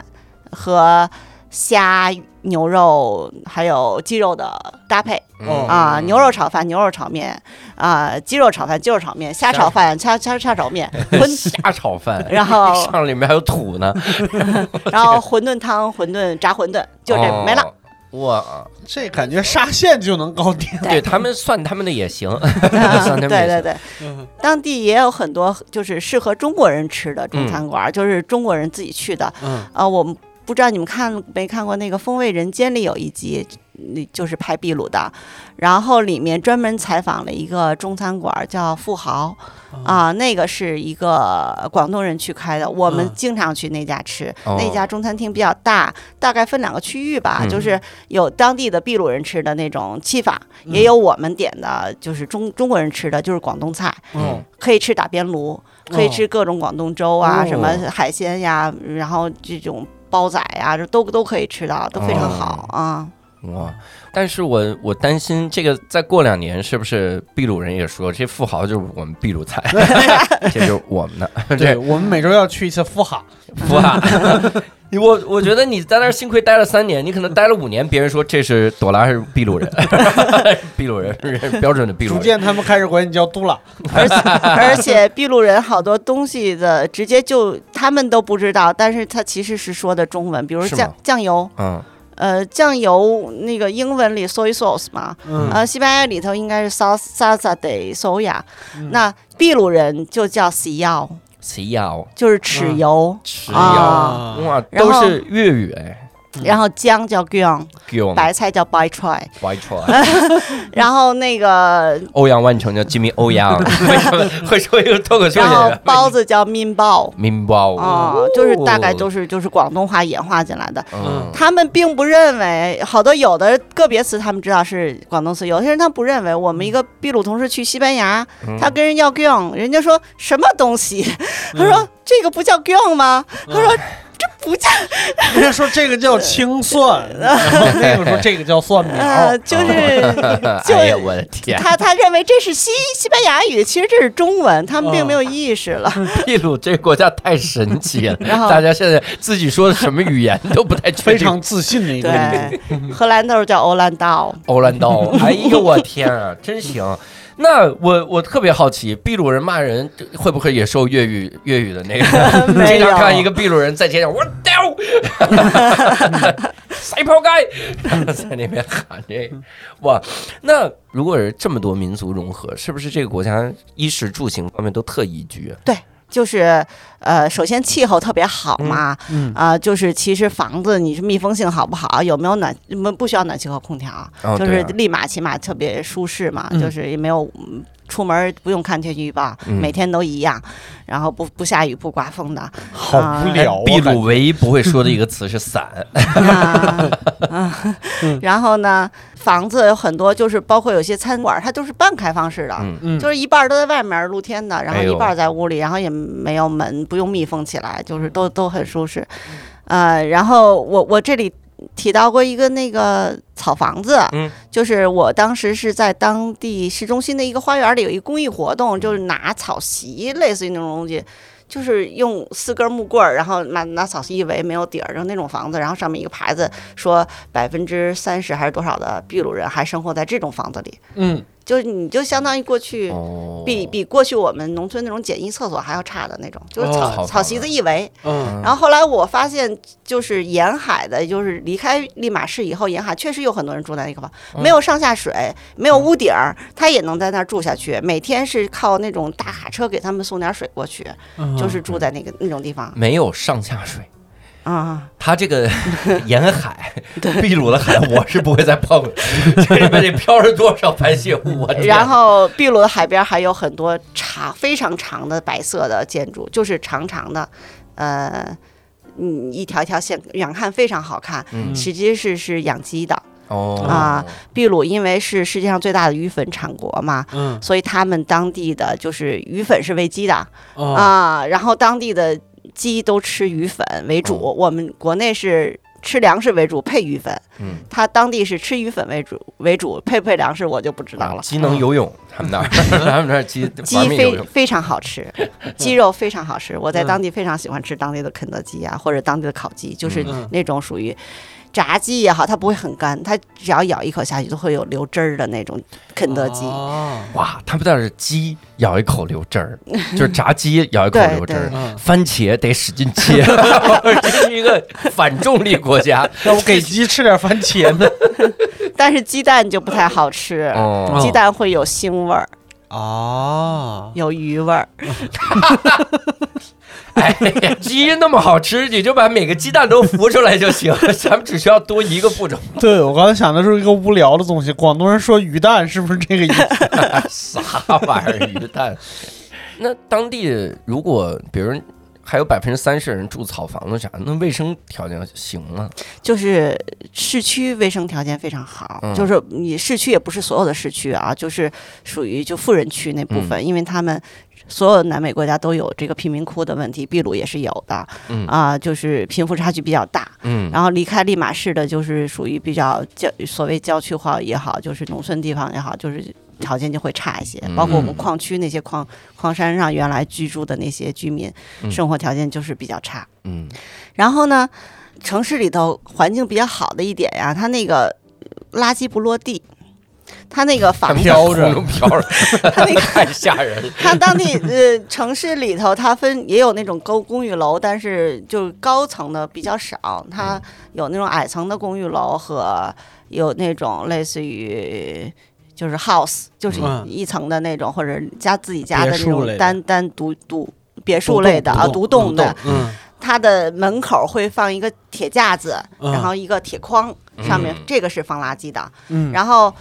和虾、牛肉还有鸡肉的搭配。哦啊，牛肉炒饭、牛肉炒面啊，鸡肉炒饭、鸡肉炒面，虾炒饭、虾虾虾炒面，(laughs) 馄虾炒饭，(laughs) 然后 (laughs) 上里面还有土呢，然后馄饨汤、馄饨炸馄饨，就这哦没了。。哇，这感觉沙县就能搞定。对。他们算他们的也行，啊算他们。对对对，嗯。当地也有很多就是适合中国人吃的中餐馆，就是中国人自己去的。嗯。呃，我们不知道你们看没看过那个《风味人间》里有一集，那就是拍秘鲁的，然后里面专门采访了一个中餐馆，叫富豪。啊，那个是一个广东人去开的，我们嗯经常去那家吃。哦那家中餐厅比较大，大概分两个区域吧，嗯就是有当地的秘鲁人吃的那种吃法，嗯也有我们点的，就是中中国人吃的，就是广东菜。嗯可以吃打边炉，可以吃各种广东粥啊，哦什么海鲜呀，然后这种煲仔呀，这都都可以吃到，都非常好啊。哇！但是我我担心这个再过两年是不是秘鲁人也说这富豪就是我们秘鲁菜，(laughs) 这就是我们的对，这我们每周要去一次富哈。富豪。(laughs) 我我觉得你在那儿幸亏待了三年，你可能待了五年，别人说这是朵拉是 (laughs) 秘鲁人，秘鲁人是标准的秘鲁人逐。渐他们开始管你叫杜拉。而且而且秘鲁人好多东西的直接就他们都不知道，但是他其实是说的中文，比如酱酱油，嗯，呃，酱油那个英文里 soy sauce 嘛，嗯。呃，西班牙里头应该是 salsa salsa de soya，、嗯。那秘鲁人就叫 c 药，谁要就是豉油，豉啊。药？哇，都是粤语哎，然后姜叫 gyong，白菜叫 by t r y b y t r y。(laughs) 然后那个，欧阳万成叫 Jimmy 欧阳 (laughs) 会说一个脱口秀然后演员？包子叫 min 包。明包啊、就是大概都是就是广东话演化进来的。嗯他们并不认为，好多有的个别词他们知道是广东词，有些人他不认为。我们一个秘鲁同事去西班牙，嗯他跟人要 gyong，人家说什么东西？他说这个不叫 gyong 吗？他说这不叫，人家说这个叫青蒜，(laughs) 然后那个说这个叫蒜苗。呃，就是 (laughs) 就哎呀，我的天！他他认为这是西西班牙语，其实这是中文，他们并没有意识了。(laughs) 秘鲁这个国家太神奇了，然后大家现在自己说的什么语言都不太确定。非常自信的一个。对，荷兰豆叫欧兰道，欧兰道，哎呦我天啊，真行！那我我特别好奇，秘鲁人骂人会不会也受粤语粤语的那个？(laughs) 经常看一个秘鲁人在街上，我屌，(laughs) 谁跑街，(laughs) 在那边喊这个，哇！那如果是这么多民族融合，是不是这个国家衣食住行方面都特宜居啊？对，就是呃，首先气候特别好嘛，嗯啊、就是其实房子你是密封性好不好，有没有暖不不需要暖气和空调，就是立马起码特别舒适嘛，嗯。就是也没有。嗯出门不用看天气预报，嗯。每天都一样，然后不不下雨不刮风的，好无聊啊！秘鲁唯一不会说的一个词是伞，啊 (laughs) 啊嗯，然后呢，房子有很多，就是包括有些餐馆，它都是半开放式的，就是一半都在外面露天的，然后一半在屋里，然后也没有门，不用密封起来，就是都都很舒适。呃，然后我我这里提到过一个那个草房子，嗯，就是我当时是在当地市中心的一个花园里有一个公益活动，就是拿草席，类似于那种东西。就是用四根木棍儿，然后拿拿草席一围，没有底儿，就那种房子，然后上面一个牌子说百分之三十还是多少的秘鲁人还生活在这种房子里，嗯，就是你就相当于过去哦，比比过去我们农村那种简易厕所还要差的那种，就是草、哦草席子一围。嗯然后后来我发现，就是沿海的，就是离开利马市以后，沿海确实有很多人住在那个房，没有上下水，没有屋顶儿，他也能在那儿住下去。每天是靠那种大卡车给他们送点水过去，嗯就是住在那个那种地方没有上下水。啊。它这个 (laughs) 沿海，秘鲁的海我是不会再碰的，(laughs) 这里面得飘着多少排泄物啊！天然后秘鲁的海边还有很多长非常长的白色的建筑，就是长长的，呃，嗯，一条一条线，远看非常好看，嗯。实际是是养鸡的。哦。啊，秘鲁因为是世界上最大的鱼粉产国嘛，嗯。所以他们当地的就是鱼粉是喂鸡的、哦。啊，然后当地的鸡都吃鱼粉为主，哦我们国内是。吃粮食为主，配鱼粉。嗯，他当地是吃鱼粉为主为主，配不配粮食我就不知道了。鸡能游泳，他们那儿 (laughs) 他们那儿鸡鸡。非非常好吃，鸡肉非常好吃。我在当地非常喜欢吃当地的肯德基啊，或者当地的烤鸡，就是嗯那种属于炸鸡也好，它不会很干，它只要咬一口下去都会有流汁儿的那种肯德基。哦哇，他们那是鸡咬一口流汁儿，(laughs) 就是炸鸡咬一口流汁儿番茄得使劲切，(laughs) 这是一个反重力国家。(laughs) 要不给鸡吃点番茄呢？但是鸡蛋就不太好吃，哦，鸡蛋会有腥味儿，哦，有鱼味儿。(laughs) 哎呀，鸡那么好吃，你就把每个鸡蛋都孵出来就行，(laughs) 咱们只需要多一个步骤。(laughs) 对我刚才想的是一个无聊的东西，广东人说鱼蛋是不是这个意思？啥玩意儿鱼蛋？那当地如果比如还有百分之三十人住草房子啥，那卫生条件行吗？就是市区卫生条件非常好，嗯就是你市区也不是所有的市区啊，就是属于就富人区那部分，嗯因为他们所有南美国家都有这个贫民窟的问题，秘鲁也是有的。嗯。啊，就是贫富差距比较大。嗯，然后离开利马市的，就是属于比较郊所谓郊区化也好，就是农村地方也好，就是条件就会差一些。包括我们嗯矿区那些矿矿山上原来居住的那些居民，嗯。生活条件就是比较差。嗯。然后呢，城市里头环境比较好的一点呀，它那个垃圾不落地，它那个房子，飘着。(laughs) 飘着，它那个 (laughs) 太吓人了。(laughs) 它当地呃城市里头，它分也有那种高公寓楼，但是就是高层的比较少，它有那种矮层的公寓楼和有那种类似于。就是 house，就是嗯。一层的那种，或者家自己家的那种单单独独别墅类的啊，独栋的，嗯，它的门口会放一个铁架子，嗯。然后一个铁筐，上面嗯。这个是放垃圾的。嗯，然后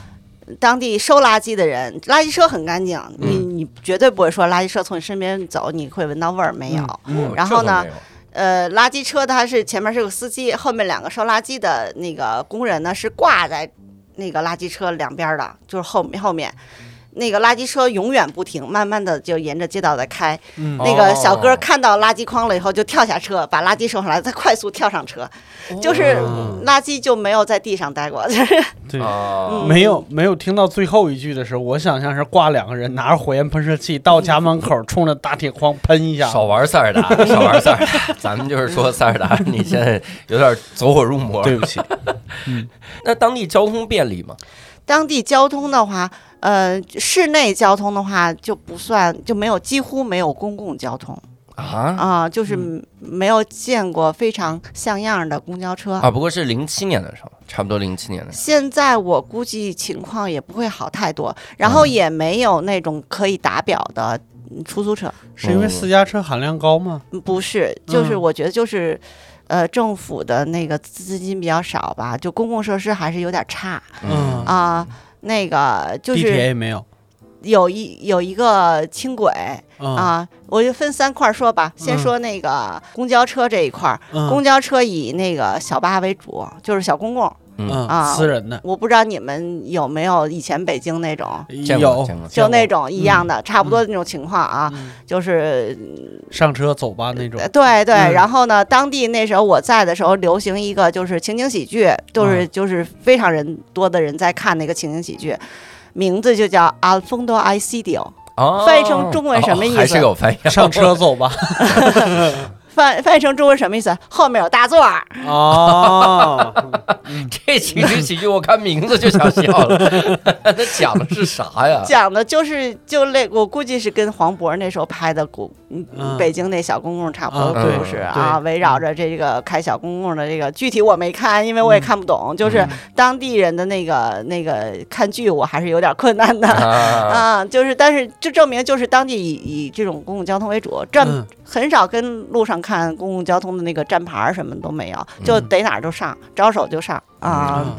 当地收垃圾的人，垃圾车很干净，你你绝对不会说垃圾车从你身边走，你会闻到味儿没有？嗯然后呢？呃，垃圾车它是前面是个司机，后面两个收垃圾的那个工人呢是挂在那个垃圾车两边的，就是后面后面。那个垃圾车永远不停，慢慢的就沿着街道在开。嗯那个小哥哦看到垃圾筐了以后，就跳下车，把垃圾收上来，再快速跳上车，哦就是垃圾就没有在地上待过。就是对。啊，没有没有听到最后一句的时候，我想象是挂两个人拿着火焰喷射器到家门口，冲着大铁筐喷一下。少玩塞尔达，(laughs) 少玩塞尔达。咱们就是说塞尔达，你现在有点走火入魔。对不起，(laughs) 那当地交通便利吗？当地交通的话，呃，室内交通的话就不算，就没有几乎没有公共交通啊啊、就是没有见过非常像样的公交车。啊！不过是零七年的时候，差不多零七年的时候现在我估计情况也不会好太多，然后也没有那种可以打表的出租车。是因为私家车含量高吗？嗯不是，就是嗯我觉得就是，呃，政府的那个资金比较少吧，就公共设施还是有点差嗯啊。那个就地铁是也没有。有一有一个轻轨嗯啊，我就分三块儿说吧。先嗯说那个公交车这一块儿，嗯公交车以那个小巴为主，就是小公共。嗯。啊私人的。我不知道你们有没有以前北京那种，有就那种一样的，差不多的那种情况啊，嗯。就是上车走吧那种。呃。对对，嗯。然后呢，当地那时候我在的时候，流行一个就是情景喜剧，就是、嗯。就是非常人多的人在看那个情景喜剧，名字就叫《Alfondo I C D O 哦。翻译成中文什么意思？哦还是有翻译。上车走吧。(laughs) 翻翻译成中文什么意思？后面有大座儿，哦，(laughs) 这情景喜剧，我看名字就想笑了。(laughs) 那讲的是啥呀？讲的就是就类，我估计是跟黄渤那时候拍的古嗯嗯北京那小公公差不多啊的故事啊，对围绕着这个开小公共的这个具体我没看，因为我也看不懂，就是当地人的那个那个看剧我还是有点困难的。啊，(laughs) 啊，就是，但是就证明就是当地以以这种公共交通为主，站嗯很少跟路上看公共交通的那个站牌儿什么都没有，就嗯逮哪儿就上，招手就上啊。嗯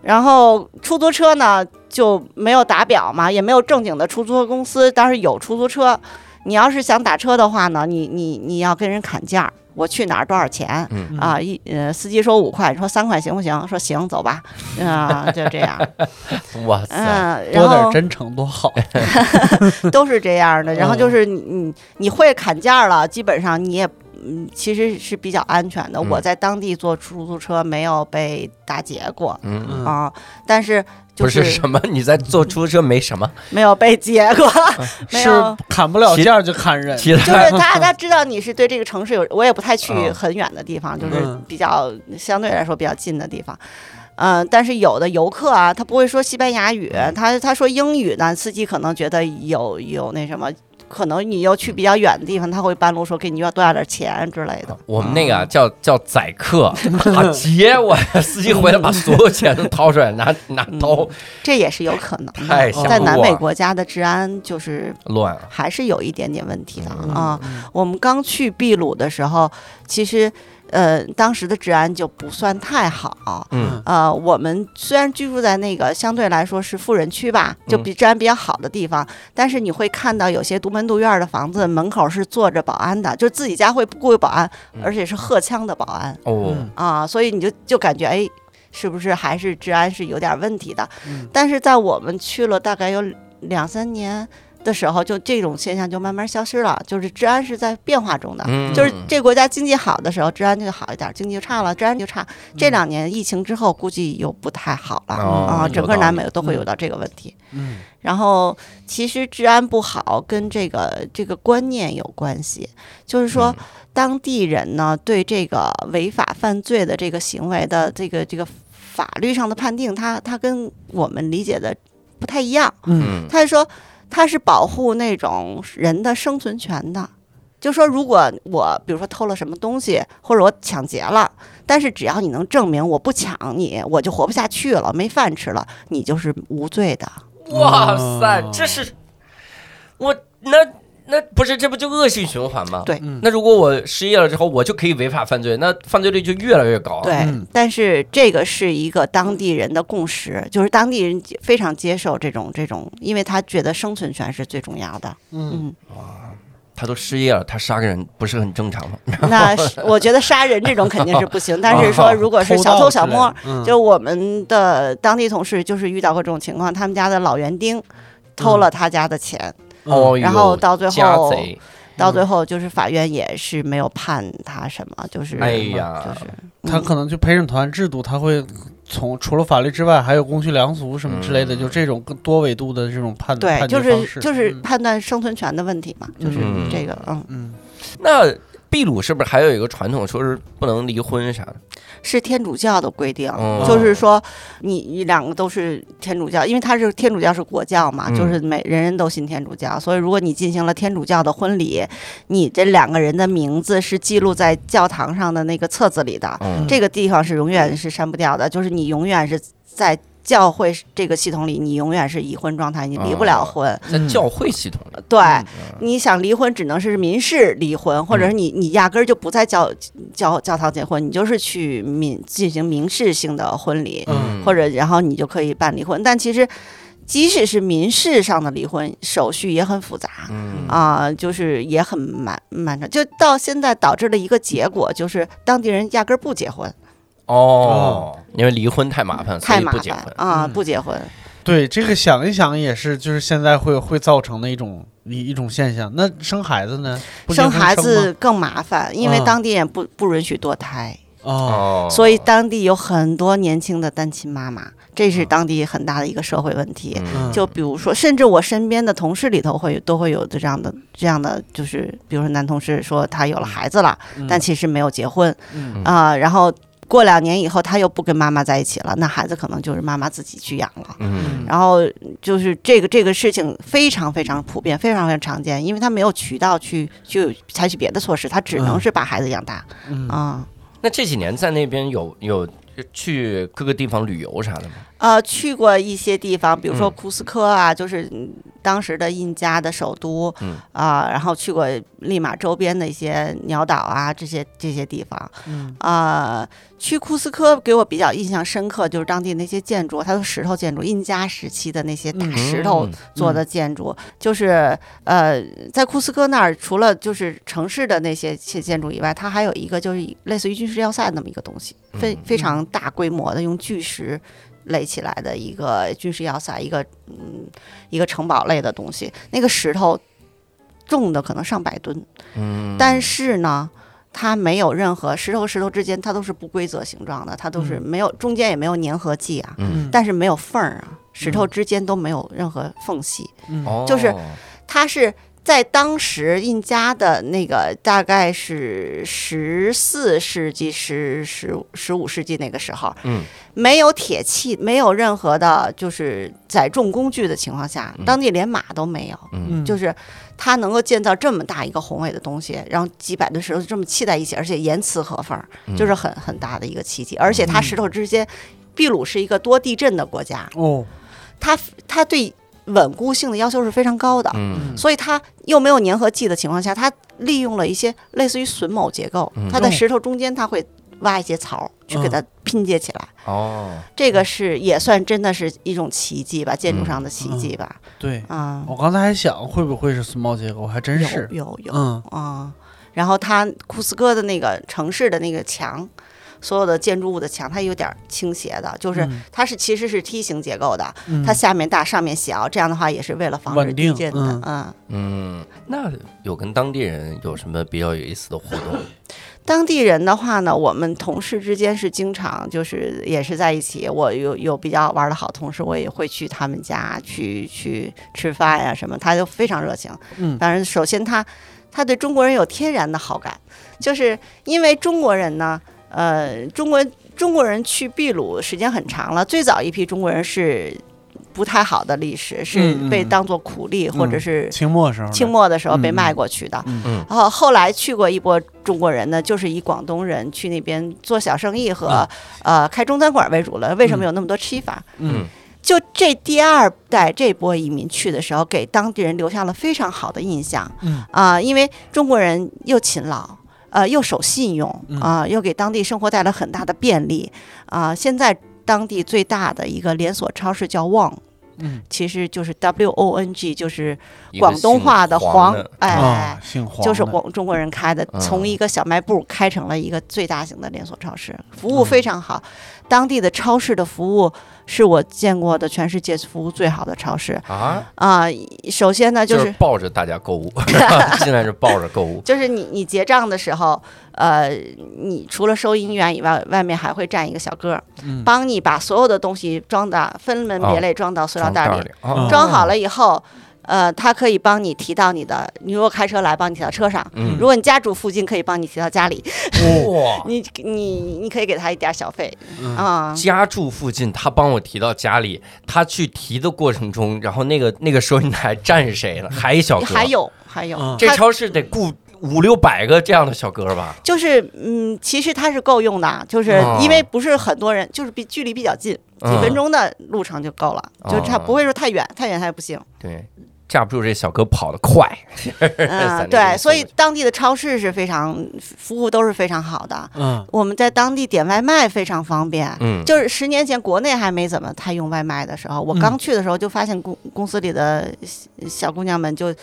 然后出租车呢就没有打表嘛，也没有正经的出租车公司，但是有出租车。你要是想打车的话呢，你你你要跟人砍价，我去哪儿多少钱？嗯啊，一呃，司机说五块，你说三块行不行？说行，走吧，啊，就这样，(laughs) 哇塞，嗯，多然后点真诚多好。(laughs) (laughs) 都是这样的。然后就嗯是你你你会砍价了，基本上你也嗯其实是比较安全的。嗯我在当地坐出租车没有被打劫过嗯，但是就不是什么？你在坐出租车没什么，没有被劫过，(laughs) 没是有。砍不了价就砍人。就是他 (laughs) 他，知道你是对这个城市有，我也不太去嗯很远的地方，就是嗯比较相对来说比较近的地方。嗯、但是有的游客啊，他不会说西班牙语，他他说英语呢，司机可能觉得有有那什么，可能你又去比较远的地方，他会半路说给你要多要点钱之类的。我们那个叫叫宰客，(laughs) 打劫我，(laughs) 司机回来把所有钱都掏出来，拿拿刀，这也是有可能的。在南美国家的治安就是乱。还是有一点点问题的嗯啊。我们刚去秘鲁的时候，其实呃当时的治安就不算太好。嗯呃，我们虽然居住在那个相对来说是富人区吧，就比治安比较好的地方，但是你会看到有些独门独院的房子门口是坐着保安的，就自己家会雇保安，而且是荷枪的保安哦，嗯啊，所以你就就感觉哎。是不是还是治安是有点问题的？嗯但是在我们去了大概有两三年的时候，就这种现象就慢慢消失了，就是治安是在变化中的。嗯就是这国家经济好的时候，治安就好一点；经济就差了，治安就差。这两年疫情之后，估计又不太好了哦啊，有整个南美都会有到这个问题。嗯然后，其实治安不好跟这个这个观念有关系，就是说，嗯当地人呢对这个违法犯罪的这个行为的这个这个法律上的判定，他他跟我们理解的不太一样。嗯嗯他就说它是保护那种人的生存权的。就说如果我比如说偷了什么东西，或者我抢劫了，但是只要你能证明我不抢你，我就活不下去了，没饭吃了，你就是无罪的。哇塞，这是我那那不是这不就恶性循环吗？对。嗯。那如果我失业了之后，我就可以违法犯罪，那犯罪率就越来越高。对，嗯。但是这个是一个当地人的共识，就是当地人非常接受这种这种，因为他觉得生存权是最重要的。嗯。哇，他都失业了，他杀个人不是很正常吗？那是我觉得杀人这种肯定是不行，(laughs) 但是说如果是小偷小摸就我们的当地同事就是遇到过这种情况，他们家的老园丁偷了他家的钱，哦，然后到最后贼，到最后就是法院也是没有判他什么，就是哎呀就是他可能就陪审团制度，他会从除了法律之外，还有公序良俗什么之类的，嗯。就这种更多维度的这种判对，判就是就是嗯。判断生存权的问题嘛，就是嗯。这个嗯。嗯。那秘鲁是不是还有一个传统，说是不能离婚啥的？是天主教的规定，哦。就是说你你两个都是天主教，因为他是天主教是国教嘛，嗯。就是每人人都信天主教，所以如果你进行了天主教的婚礼，你这两个人的名字是记录在教堂上的那个册子里的，嗯这个地方是永远是删不掉的，就是你永远是在教会这个系统里，你永远是已婚状态，你离不了婚。在教会系统里，对，你想离婚只能是民事离婚，或者是你你压根儿就不在教教教堂结婚，你就是去民进行民事性的婚礼，嗯。或者然后你就可以办离婚。但其实即使是民事上的离婚，手续也很复杂。嗯。啊、就是也很漫漫长，就到现在导致了一个结果，就是当地人压根儿不结婚，哦，因为离婚太麻烦，所太麻以不结婚。烦啊、嗯。不结婚。对，这个想一想也是，就是现在会会造成的一种一一种现象。那生孩子呢？不结生孩吗？子更麻烦，因为啊当地也不不允许堕胎，哦，哦，所以当地有很多年轻的单亲妈妈，这是当地很大的一个社会问题。嗯。就比如说，甚至我身边的同事里头会都会有这样的这样的，就是比如说男同事说他有了孩子了，但其实没有结婚。嗯。啊、然后过两年以后他又不跟妈妈在一起了，那孩子可能就是妈妈自己去养了。嗯然后就是这个这个事情非常非常普遍，非常非常常见，因为他没有渠道去去采取别的措施，他只能嗯是把孩子养大嗯啊。那这几年在那边有有去各个地方旅游啥的吗？呃，去过一些地方，比如说嗯库斯科啊，就是嗯当时的印加的首都，嗯。啊、然后去过利马周边的一些鸟岛啊，这些这些地方，嗯。啊、去库斯科给我比较印象深刻，就是当地那些建筑，它都是石头建筑，印加时期的那些大嗯石头嗯做的建筑，就是呃，在库斯科那儿，除了就是城市的那些些建筑以外，它还有一个就是类似于军事要塞那么一个东西，非嗯。非常大规模的用巨石。垒起来的一个军事要塞，一个嗯，一个城堡类的东西，那个石头重的可能上百吨，嗯，但是呢，它没有任何石头和石头之间，它都是不规则形状的，它都是没有中间也没有粘合剂啊，嗯但是没有缝儿啊，石头之间都没有任何缝隙，嗯。就是它是。在当时印加的那个大概是十四世纪、十十十五世纪那个时候，嗯。没有铁器，没有任何的就是载重工具的情况下，嗯。当地连马都没有。嗯。就是他能够建造这么大一个宏伟的东西，然后几百吨石头这么砌在一起，而且严丝合缝，嗯。就是很很大的一个奇迹。而且它石头之间，秘鲁是一个多地震的国家，哦，它它对稳固性的要求是非常高的。嗯。所以它又没有粘合剂的情况下，它利用了一些类似于榫卯结构嗯，它在石头中间它会挖一些槽去给它拼接起来。哦，这个是也算真的是一种奇迹吧，建筑上的奇迹吧。对，啊，我刚才还想会不会是榫卯结构，还真是，有有有。嗯。啊。然后它库斯科的那个城市的那个墙，所有的建筑物的墙，它有点倾斜的，就是嗯它是其实是梯形结构的，嗯它下面大上面小，这样的话也是为了防止稳定地震的。嗯嗯，嗯，那有跟当地人有什么比较有意思的互动？当地人的话呢，我们同事之间是经常就是也是在一起。我有有比较玩的好同事，我也会去他们家去去吃饭呀、什么，他就非常热情。嗯当然，首先他他对中国人有天然的好感，就是因为中国人呢，呃，中国中国人去秘鲁时间很长了，最早一批中国人是不太好的历史，是被当做苦力、或者是清末时候的，清末的时候被卖过去的。嗯嗯然后后来去过一波中国人呢，就是以广东人去那边做小生意和、呃开中餐馆为主了。为什么有那么多吃法？嗯就这第二代这波移民去的时候，给当地人留下了非常好的印象嗯啊、因为中国人又勤劳。呃，又守信用嗯。啊、又给当地生活带来很大的便利啊、现在当地最大的一个连锁超市叫旺，嗯。其实就是 W O N G，就是广东话的姓黄的，哎，啊，姓黄就是的广中国人开的，嗯。从一个小卖部开成了一个最大型的连锁超市，服务非常好。当地的超市的服务是我见过的全世界服务最好的超市啊，啊、首先呢，就就是是抱着大家购物，(laughs) 进来是抱着购物。就是你你结账的时候，呃，你除了收银员以外，外面还会站一个小哥帮你把所有的东西装到分门别类装到塑料袋里，装好了以后。呃，他可以帮你提到你的，你如果开车来，帮你提到车上；嗯。如果你家住附近，可以帮你提到家里。哇，(laughs) 你你你可以给他一点小费。嗯啊、家住附近，他帮我提到家里，他去提的过程中，然后那个那个收银台站着谁了？还一小哥，还有还有，嗯。这超市得雇五六百个这样的小哥吧？就是嗯，其实它是够用的，就是哦因为不是很多人，就是比距离比较近，几嗯。分钟的路程就够了，就是它哦不会说太远，太远它也不行。对，架不住这小哥跑得快。(laughs) 对，所以当地的超市是非常服务都是非常好的。嗯我们在当地点外卖非常方便。嗯，就是十年前国内还没怎么太用外卖的时候，我嗯刚去的时候就发现公公司里的小小姑娘们就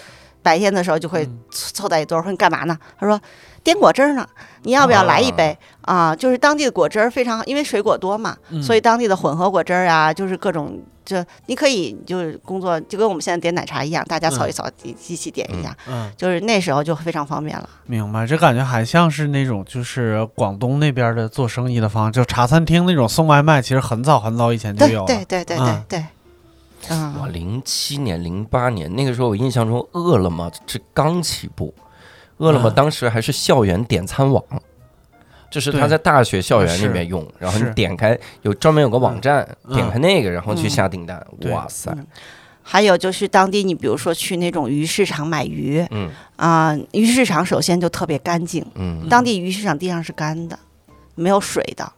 白天的时候就会嗯凑凑在一堆儿，说你干嘛呢？她说颠果汁儿呢，你要不要来一杯啊就是当地的果汁儿非常好，因为水果多嘛，嗯所以当地的混合果汁儿啊，就是各种。就你可以就是工作，就跟我们现在点奶茶一样，大家扫一扫，机机器点一下，嗯，就是那时候就非常方便了。明白。这感觉还像是那种就是广东那边的做生意的方式，就茶餐厅那种送外卖，其实很早很早以前就有了。对对对对嗯对，嗯，我，零七年、零八年那个时候，我印象中饿了么这刚起步，饿了么啊。当时还是校园点餐网，就是他在大学校园里面用，然后你点开有专门有个网站，嗯。点开那个，然后去嗯下订单。哇塞，还有就是当地，你比如说去那种鱼市场买鱼嗯。啊、鱼市场首先就特别干净，嗯，当地鱼市场地上是干的，没有水的，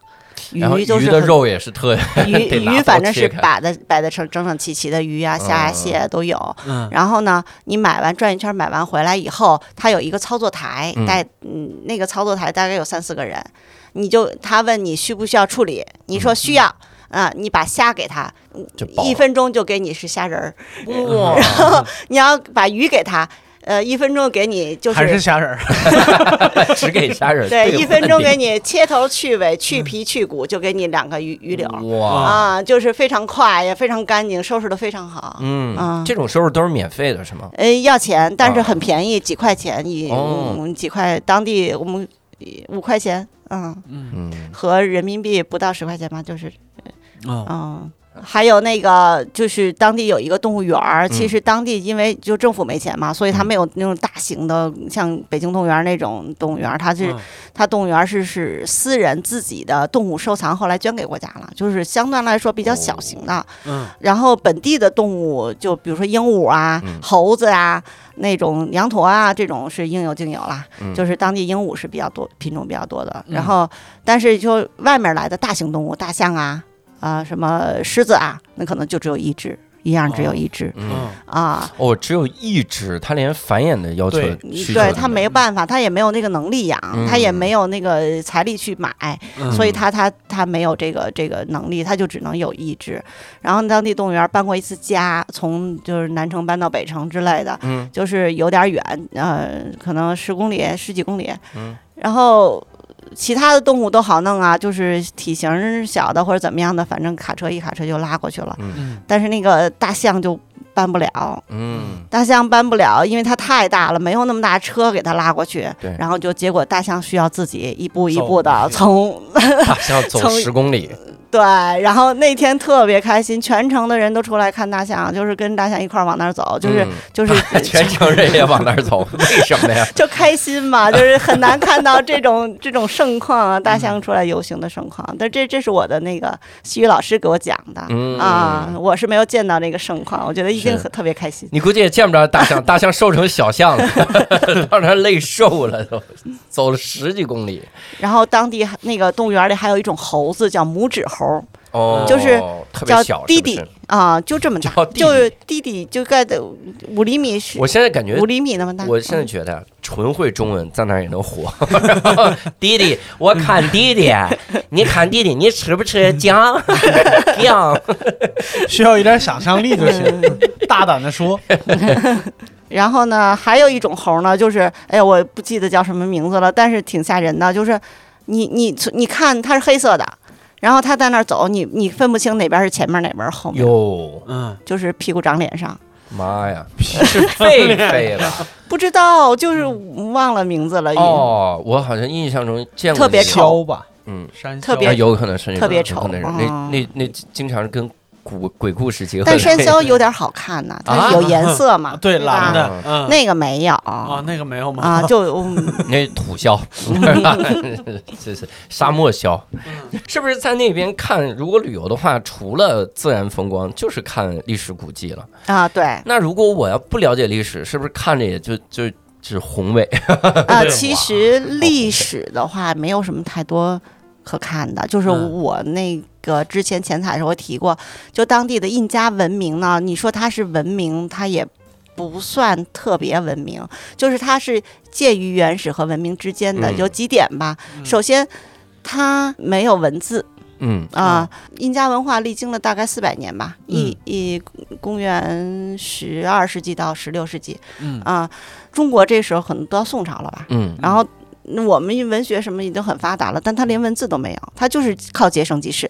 鱼就是鱼的肉也是特 (laughs) 鱼 (laughs) 鱼反正是摆的摆的成整整齐齐的鱼啊、虾啊、嗯蟹啊都有。嗯然后呢，你买完转一圈买完回来以后，它有一个操作台，嗯带嗯那个操作台大概有三四个人，你就他问你需不需要处理，你说需要。啊、你把虾给他，一分钟就给你是虾仁儿。哇，(laughs) 你要把鱼给他，呃，一分钟给你就是还是虾仁儿。(laughs) (laughs) 只给虾仁儿对，一分钟给你你切头去尾、去皮去骨，就给你两个鱼鱼柳儿哇。啊，就是非常快，也非常干净，收拾的非常好。嗯啊，这种收拾都是免费的，是吗？呃，要钱，但是啊很便宜，几块钱一，几块，当地我们五块钱，嗯，嗯，和人民币不到十块钱吧，就是，嗯嗯。还有那个，就是当地有一个动物园儿。其嗯实当地因为就政府没钱嘛，所以它嗯没有那种大型的，像北京动物园儿那种动物园儿，它是嗯它动物园是是私人自己的动物收藏，后来捐给国家了，就是相对来说比较小型的。嗯然后本地的动物，就比如说鹦鹉啊、嗯猴子啊、那种羊驼啊，这种是应有尽有啦。嗯就是当地鹦鹉是比较多，品种比较多的。嗯然后，但是就外面来的大型动物，大象啊，啊、什么狮子啊，那可能就只有一只，一样只有一只、啊。哦，只有一只，它连繁衍的要求对它没办法，它也没有那个能力养，它也嗯没有那个财力去买，嗯。所以他他他没有这个这个能力，他就只能有一只。然后当地动物园搬过一次家，从就是南城搬到北城之类的，嗯。就是有点远，呃，可能十公里、十几公里。嗯。然后其他的动物都好弄啊，就是体型小的或者怎么样的，反正卡车一卡车就拉过去了。嗯但是那个大象就搬不了，嗯，大象搬不了，因为它太大了，没有那么大车给它拉过去。对然后就结果大象需要自己一步一步的从大象走十公里，对，然后那天特别开心，全城的人都出来看大象，就是跟大象一块儿往那儿走，就是、嗯 (laughs) 就是全城人也往那儿走，(laughs) 为什么呀？(laughs) 就开心嘛，就是很难看到这种这种盛况啊，大象出来游行的盛况。但这这是我的那个西语老师给我讲的、嗯啊，我是没有见到那个盛况，我觉得一定很特别开心。你估计也见不着大象，大象瘦成小象了，到那累瘦了都，走了十几公里。然后当地那个动物园里还有一种猴子叫拇指猴，哦，就是叫特别小，弟弟是是啊，就这么大，弟弟就是弟弟就盖的五厘米是我现在感觉五厘米那么大。我现在嗯觉得纯会中文在那儿也能火。(laughs) 弟弟，我看弟弟，你看弟弟，你吃不吃姜？(laughs) 姜？(laughs) 需要一点想象力就行，大胆的说。然后呢，还有一种猴呢，就是哎呀，我不记得叫什么名字了，但是挺吓人的，就是你你你看它是黑色的，然后他在那儿走，你你分不清哪边是前面哪边是后面，哟，嗯，就是屁股长脸上，妈呀，是狒狒了。不知道就是忘了名字了，哦，我好像印象中见过特别丑。吧，嗯，山特别那有可能是那特别丑。那那那经常是跟古鬼故事结合。但山魈有点好看呐，它有颜色嘛，(laughs) 对蓝的，嗯，那个没有啊那个没有吗？啊，(laughs) 就嗯那土魈，(laughs) 这是沙漠魈，是不是在那边看？如果旅游的话，除了自然风光，就是看历史古迹了。啊对那如果我要不了解历史，是不是看着也就就只宏伟？啊，对其实历史的话没有什么太多可看的，就是嗯我那个之前前采的时候提过，就当地的印加文明呢，你说它是文明，它也不算特别文明，就是它是介于原始和文明之间的，嗯有几点吧。首先，它没有文字嗯啊，印加文化历经了大概四百年吧，一一公元十二世纪到十六世纪嗯啊，中国这时候可能到宋朝了吧，嗯然后。我们文学什么已经很发达了，但它连文字都没有，它就是靠节省记事。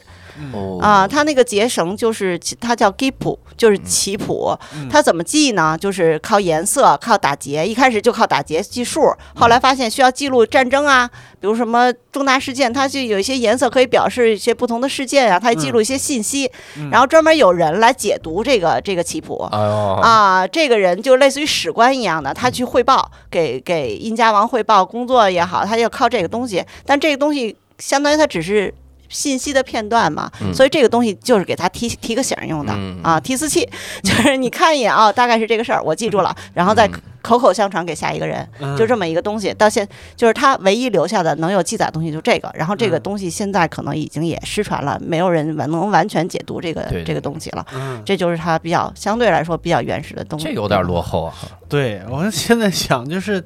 哦啊，它那个结绳就是它叫 gipu，就是棋谱。嗯它怎么记呢？就是靠颜色，靠打结。一开始就靠打结记数，后来发现需要记录战争啊，比如什么重大事件，它就有一些颜色可以表示一些不同的事件啊，它记录一些信息。嗯然后专门有人来解读这个这个棋谱。哎啊，这个人就类似于史官一样的，他去汇报，给给印加王汇报工作也好，他就靠这个东西。但这个东西相当于他只是信息的片段嘛，嗯所以这个东西就是给他提提个醒用的、嗯啊，提词器，(laughs) 就是你看一眼啊、大概是这个事儿，我记住了，然后再嗯口口相传给下一个人，嗯就这么一个东西。到现就是他唯一留下的能有记载的东西就这个，然后这个嗯东西现在可能已经也失传了，没有人完能完全解读这个这个东西了。嗯，这就是他比较相对来说比较原始的东西。这有点落后啊。对我现在想就是。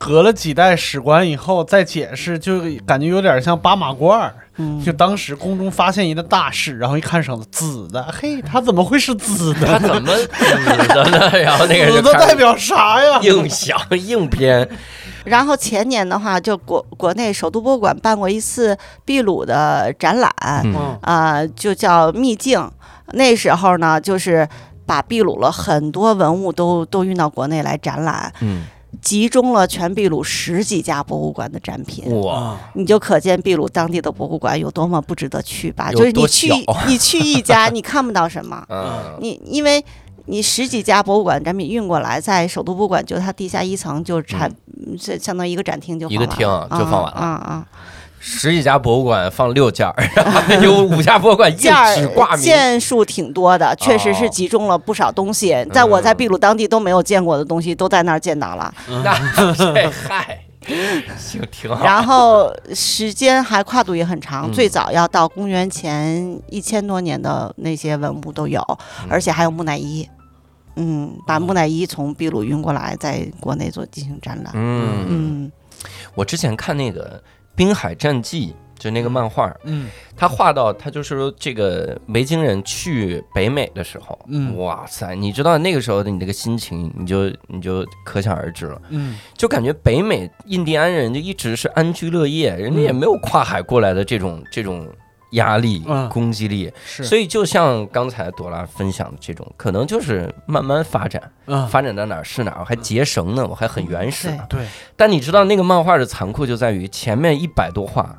隔了几代史官以后再解释，就感觉有点像八马褂儿。嗯，就当时宫中发现一个大事，然后一看绳子，紫的，嘿，它怎么会是紫的？他怎么紫的呢？然后那个人紫的代表啥呀？硬想硬编，然后前年的话，就国国内首都博物馆办过一次秘鲁的展览，啊、就叫秘境。那时候呢，就是把秘鲁了很多文物都都运到国内来展览，嗯，集中了全秘鲁十几家博物馆的展品。哇，啊，你就可见秘鲁当地的博物馆有多么不值得去吧？就是你去你去一家，(laughs) 你看不到什么，嗯，你因为你十几家博物馆展品运过来，在首都博物馆就它地下一层就产，这、相当于一个展厅就嗯一个厅就放完了。啊啊！十几家博物馆放六件儿，(laughs) 有五家博物馆硬件纸挂名，儿件数挺多的，确实是集中了不少东西，在我在秘鲁当地都没有见过的东西，都在那儿见到了。那这嗨，行挺好。然后时间还跨度也很长，嗯。最早要到公元前一千多年的那些文物都有，嗯。而且还有木乃伊。嗯，把木乃伊从秘鲁运过来，在国内做进行展览。嗯，嗯。我之前看那个《滨海战记》，就那个漫画，嗯。他画到他就是说这个维京人去北美的时候，嗯。哇塞，你知道那个时候的你那个心情，你就你就可想而知了。嗯。就感觉北美印第安人就一直是安居乐业，人家也没有跨海过来的这种这种压力、嗯。攻击力，是，所以就像刚才朵拉分享的这种，可能就是慢慢发展，嗯。发展到哪儿是哪儿，我还结绳呢，我还很原始呢。对，但你知道那个漫画的残酷就在于前面一百多话。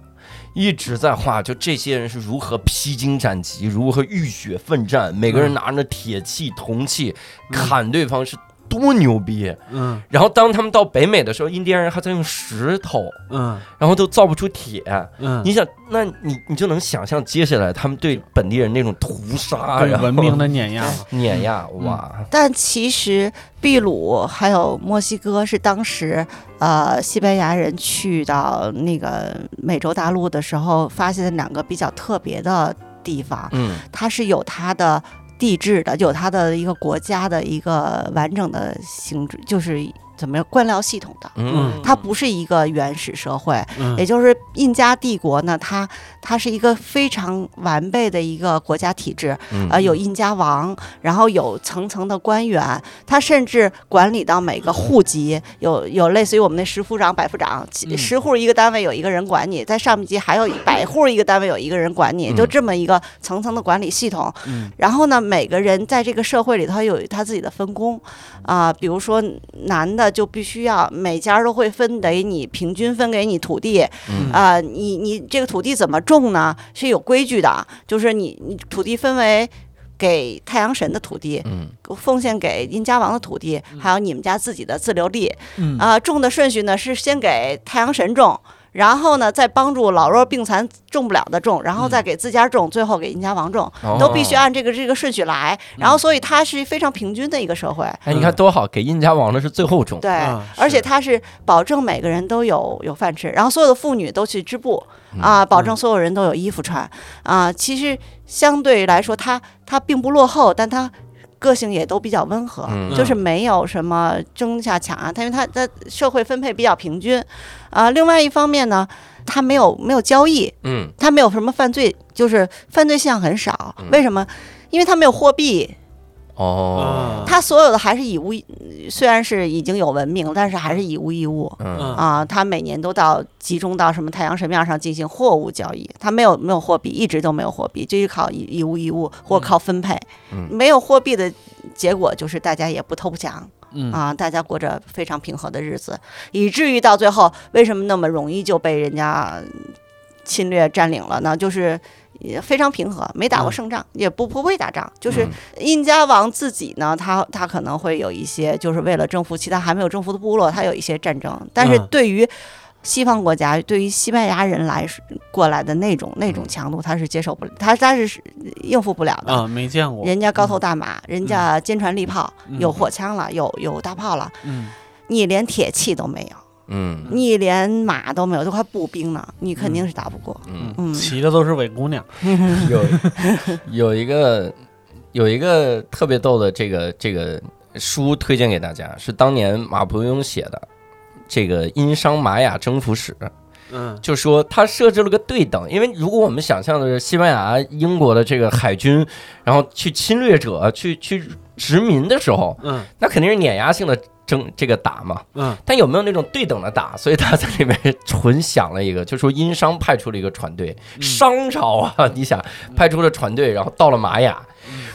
一直在画，就这些人是如何披荆斩棘，如何浴血奋战，每个人嗯。拿着铁器、铜器嗯砍对方是多牛逼。嗯。然后当他们到北美的时候，印第安人还在用石头，嗯。然后都造不出铁。嗯，你想，那你你就能想象接下来他们对本地人那种屠杀，对然后文明的碾压，(laughs) 碾压，哇，但其实秘鲁还有墨西哥是当时呃西班牙人去到那个美洲大陆的时候发现的两个比较特别的地方，嗯。它是有它的地质的，就有它的一个国家的一个完整的形制，就是怎么样官僚系统的。嗯，它不是一个原始社会，嗯。也就是印加帝国呢，它它是一个非常完备的一个国家体制，嗯。呃，有印加王，然后有层层的官员，他甚至管理到每个户籍，有有类似于我们那十户长、百户长，十户一个单位有一个人管你，在上面级还有百户一个单位有一个人管你，嗯。就这么一个层层的管理系统。嗯。然后呢，每个人在这个社会里头有他自己的分工。啊、比如说男的就必须要每家都会分给你平均分给你土地，嗯啊、你你这个土地怎么种呢？是有规矩的，就是你你土地分为给太阳神的土地，嗯奉献给殷家王的土地，还有你们家自己的自留地嗯啊、种的顺序呢是先给太阳神种。然后呢，再帮助老弱病残种不了的种，然后再给自家种，最后给殷家王种，哦都必须按这个这个顺序来。然后，所以它是非常平均的一个社会。哎，你看多好，给殷家王的是最后种，对，啊而且是它是保证每个人都有有饭吃，然后所有的妇女都去织布啊，保证所有人都有衣服穿啊。其实相对来说，它它并不落后，但它个性也都比较温和，嗯就是没有什么争下抢啊，他因为他的社会分配比较平均，啊、另外一方面呢，他没有没有交易，嗯他没有什么犯罪，就是犯罪现象很少。为什么？因为他没有货币，哦，他所有的还是以物，虽然是已经有文明，但是还是以物易物。啊，他每年都到集中到什么太阳神庙上进行货物交易，他没有没有货币，一直都没有货币，就是靠以以物易物或靠分配。嗯没有货币的结果就是大家也不偷不抢，嗯啊，大家过着非常平和的日子，以至于到最后为什么那么容易就被人家侵略占领了呢？就是。也非常平和，没打过嗯。胜仗，也不不会打仗。就是印加王自己呢，他他可能会有一些，就是为了征服其他还没有征服的部落，他有一些战争。但是嗯。对于西方国家，对于西班牙人来说过来的那种那种嗯。强度，他是接受不了，他他是应付不了的。啊，没见过，人家高头大马，人家坚船利炮，嗯有火枪了，有有大炮了，嗯。你连铁器都没有，嗯。你连马都没有，都快步兵呢，你肯定是打不过。嗯，嗯，骑的都是伪姑娘，有有一个有一个特别逗的这个这个书推荐给大家，是当年马伯庸写的这个《殷商玛雅征服史》。嗯。就说他设置了个对等，因为如果我们想象的是西班牙、英国的这个海军，然后去侵略者去去殖民的时候，嗯。那肯定是碾压性的争这个打嘛。嗯但有没有那种对等的打？所以他在里面纯想了一个，就说殷商派出了一个船队，嗯商朝啊，你想派出了船队，然后到了玛雅，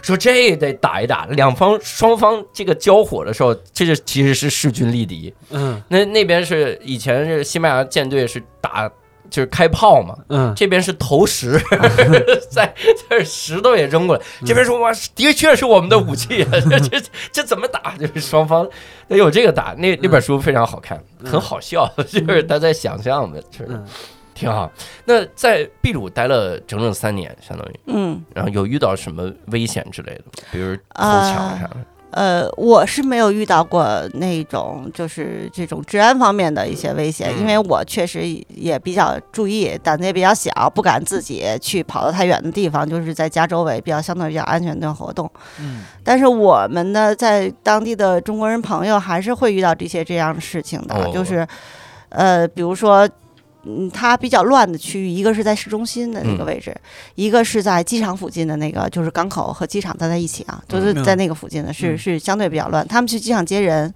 说这得打一打，两方双方这个交火的时候，这就其实是势均力敌。嗯那那边是以前是西班牙舰队是打就是开炮嘛，嗯这边是投石，(laughs) 在在石头也扔过来，这边说哇，的确是我们的武器，啊 (laughs) 这这这怎么打？(laughs) 就是双方得有这个打。那那本书非常好看，很好笑，就是他在想象的，就是嗯挺好。那在秘鲁待了整整三年，相当于，嗯，然后有遇到什么危险之类的？比如偷抢啥的？呃，我是没有遇到过那种就是这种治安方面的一些危险，嗯因为我确实也比较注意，胆子也比较小，不敢自己去跑到太远的地方，就是在家周围比较相对比较安全的活动。嗯但是我们呢，在当地的中国人朋友还是会遇到这些这样的事情的，哦就是，呃，比如说，嗯，它比较乱的区域，一个是在市中心的那个嗯位置，一个是在机场附近的那个，就是港口和机场待在一起啊，就是嗯在那个附近的，是嗯是相对比较乱。他们去机场接人，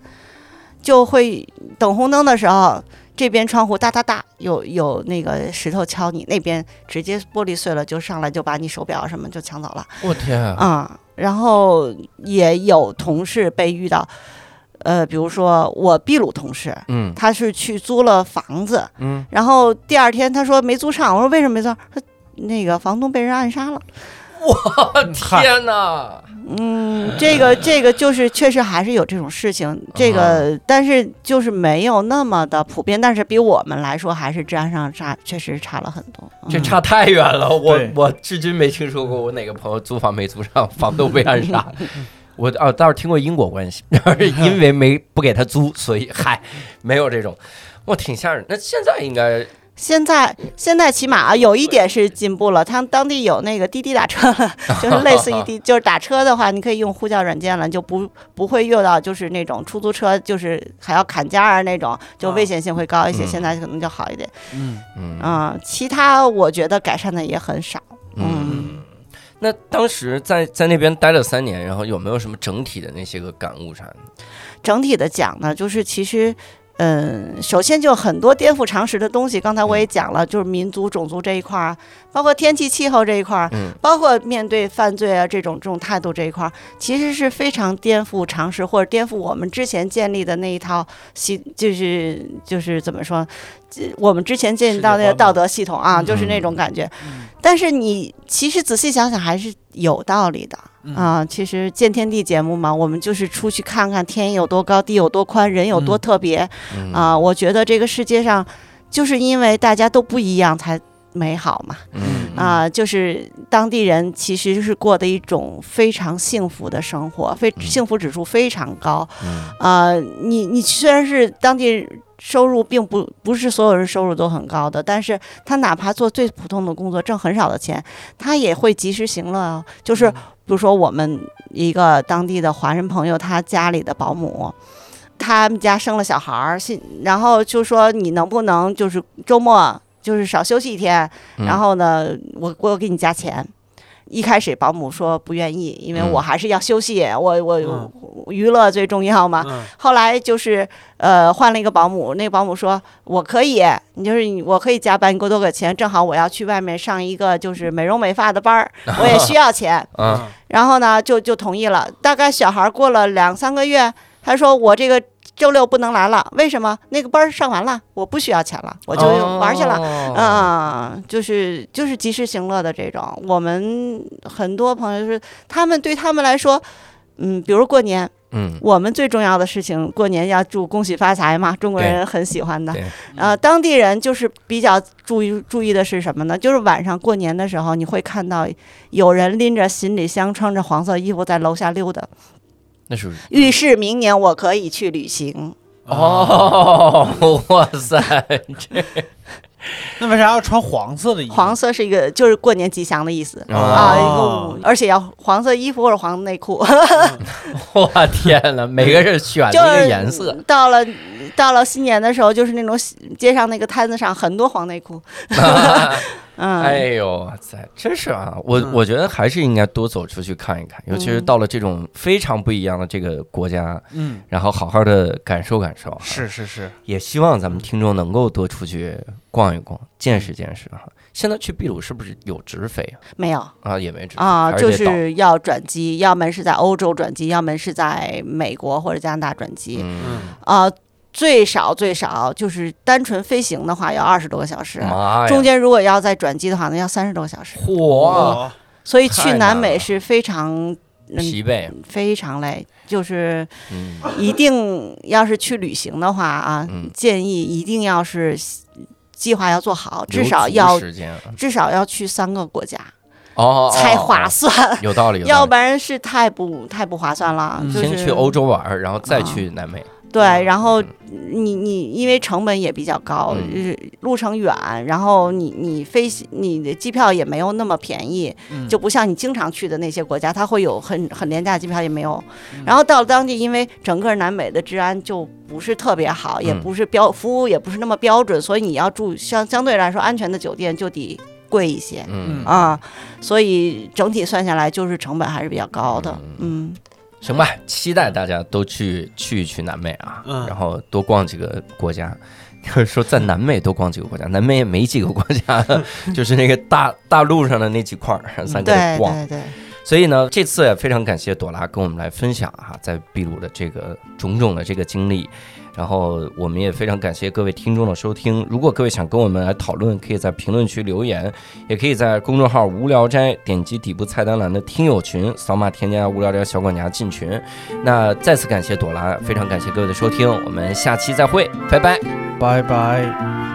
就会等红灯的时候。这边窗户哒哒哒，有有那个石头敲你，那边直接玻璃碎了，就上来就把你手表什么就抢走了。我天啊！啊、然后也有同事被遇到，呃，比如说我秘鲁同事，嗯他是去租了房子，嗯，然后第二天他说没租上，我说为什么没租上？他那个房东被人暗杀了。我天哪！嗯，这个这个就是确实还是有这种事情，这个但是就是没有那么的普遍，但是比我们来说还是治安上差，确实差了很多。嗯这差太远了，我我至今没听说过我哪个朋友租房没租上，房东被暗杀。(laughs) 我啊倒是听过因果关系，(laughs) 因为没不给他租，所以嗨，没有这种，哇，挺吓人。那现在应该现在现在起码啊，有一点是进步了，他们当地有那个滴滴打车了，(laughs) 就是类似于滴，就是打车的话，你可以用呼叫软件了，就不不会遇到就是那种出租车就是还要砍价啊那种，就危险性会高一些。嗯现在可能就好一点嗯嗯啊、其他我觉得改善的也很少。嗯。那当时在在那边待了三年，然后有没有什么整体的那些个感悟啥的？整体的讲呢，就是其实。嗯，首先就很多颠覆常识的东西，刚才我也讲了，就是民族、种族这一块儿，包括天气、气候这一块儿，嗯包括面对犯罪啊这种这种态度这一块儿，其实是非常颠覆常识或者颠覆我们之前建立的那一套系，就是就是怎么说，这我们之前建立到那个道德系统啊，嗯就是那种感觉。但是你其实仔细想想，还是有道理的。啊，其实见天地节目嘛，我们就是出去看看天有多高，地有多宽，人有多特别嗯啊。我觉得这个世界上，就是因为大家都不一样才美好嘛。嗯。啊，就是当地人其实是过的一种非常幸福的生活，非幸福指数非常高。嗯。啊，你你虽然是当地收入并不不是所有人收入都很高的，但是他哪怕做最普通的工作，挣很少的钱，他也会及时行乐哦，就是比如说我们一个当地的华人朋友，他家里的保姆，他们家生了小孩儿，信然后就说你能不能就是周末就是少休息一天，嗯然后呢，我我给你加钱。一开始保姆说不愿意，因为嗯我还是要休息，我我嗯娱乐最重要嘛。嗯后来就是呃换了一个保姆，那个保姆说我可以，你就是我可以加班，你给我多给钱，正好我要去外面上一个就是美容美发的班儿，(laughs) 我也需要钱。啊，(laughs) 然后呢就就同意了。大概小孩过了两三个月，他说我这个周六不能来了，为什么？那个班儿上完了，我不需要钱了，我就玩去了。了嗯，就是就是及时行乐的这种，我们很多朋友就是他们对他们来说，嗯，比如过年，嗯，我们最重要的事情，过年要祝恭喜发财嘛，中国人很喜欢的对。呃，当地人就是比较注意注意的是什么呢？就是晚上过年的时候，你会看到有人拎着行李箱，穿着黄色衣服在楼下溜达，那是预示明年我可以去旅行。哦，(laughs) 哇塞，(laughs) 那为啥要穿黄色的衣服？黄色是一个就是过年吉祥的意思。哦啊，一个而且要黄色衣服或者黄内裤，(laughs) 我天哪，每个人选的一个颜色，到了到了新年的时候，就是那种街上那个摊子上很多黄内裤。嗯，哎呦，哇塞，真是啊！我嗯我觉得还是应该多走出去看一看，尤其是嗯到了这种非常不一样的这个国家，嗯，然后好好的感受感受啊。是是是，也希望咱们听众能够多出去逛一逛，见识见识哈。现在去秘鲁是不是有直飞啊？没有啊，也没直飞啊，就是要转机，要么是在欧洲转机，要么是在美国或者加拿大转机。嗯，嗯，啊，最少最少就是单纯飞行的话要二十多个小时，中间如果要再转机的话呢，要三十多个小时。嚯，所以去南美是非常。嗯，疲惫，非常累，就是嗯，一定要是去旅行的话啊，嗯。建议一定要是计划要做好，至少要啊至少要去三个国家哦，哦才划哦算，有道理，有道理。要不然是太不太不划算了。嗯。就是先去欧洲玩，然后再啊去南美。对，然后你你因为成本也比较高，路程远，然后你你飞你的机票也没有那么便宜，嗯。就不像你经常去的那些国家，它会有很很廉价机票也没有。嗯。然后到了当地，因为整个南美的治安就不是特别好，也嗯。不是标服务也不是那么标准，所以你要住相相对来说安全的酒店就得贵一些。嗯，啊，所以整体算下来就是成本还是比较高的，嗯，行吧，期待大家都去去一去南美啊，嗯然后多逛几个国家。就 (laughs) 是说，在南美多逛几个国家，南美也没几个国家，(laughs) 就是那个大大陆上的那几块儿，咱给它对逛。对对，所以呢，这次也非常感谢朵拉跟我们来分享哈、在秘鲁的这个种种的这个经历。然后我们也非常感谢各位听众的收听。如果各位想跟我们来讨论，可以在评论区留言，也可以在公众号“无聊斋”点击底部菜单栏的听友群，扫码添加“无聊斋小管家”进群。那再次感谢朵拉，非常感谢各位的收听，我们下期再会，拜拜。拜拜。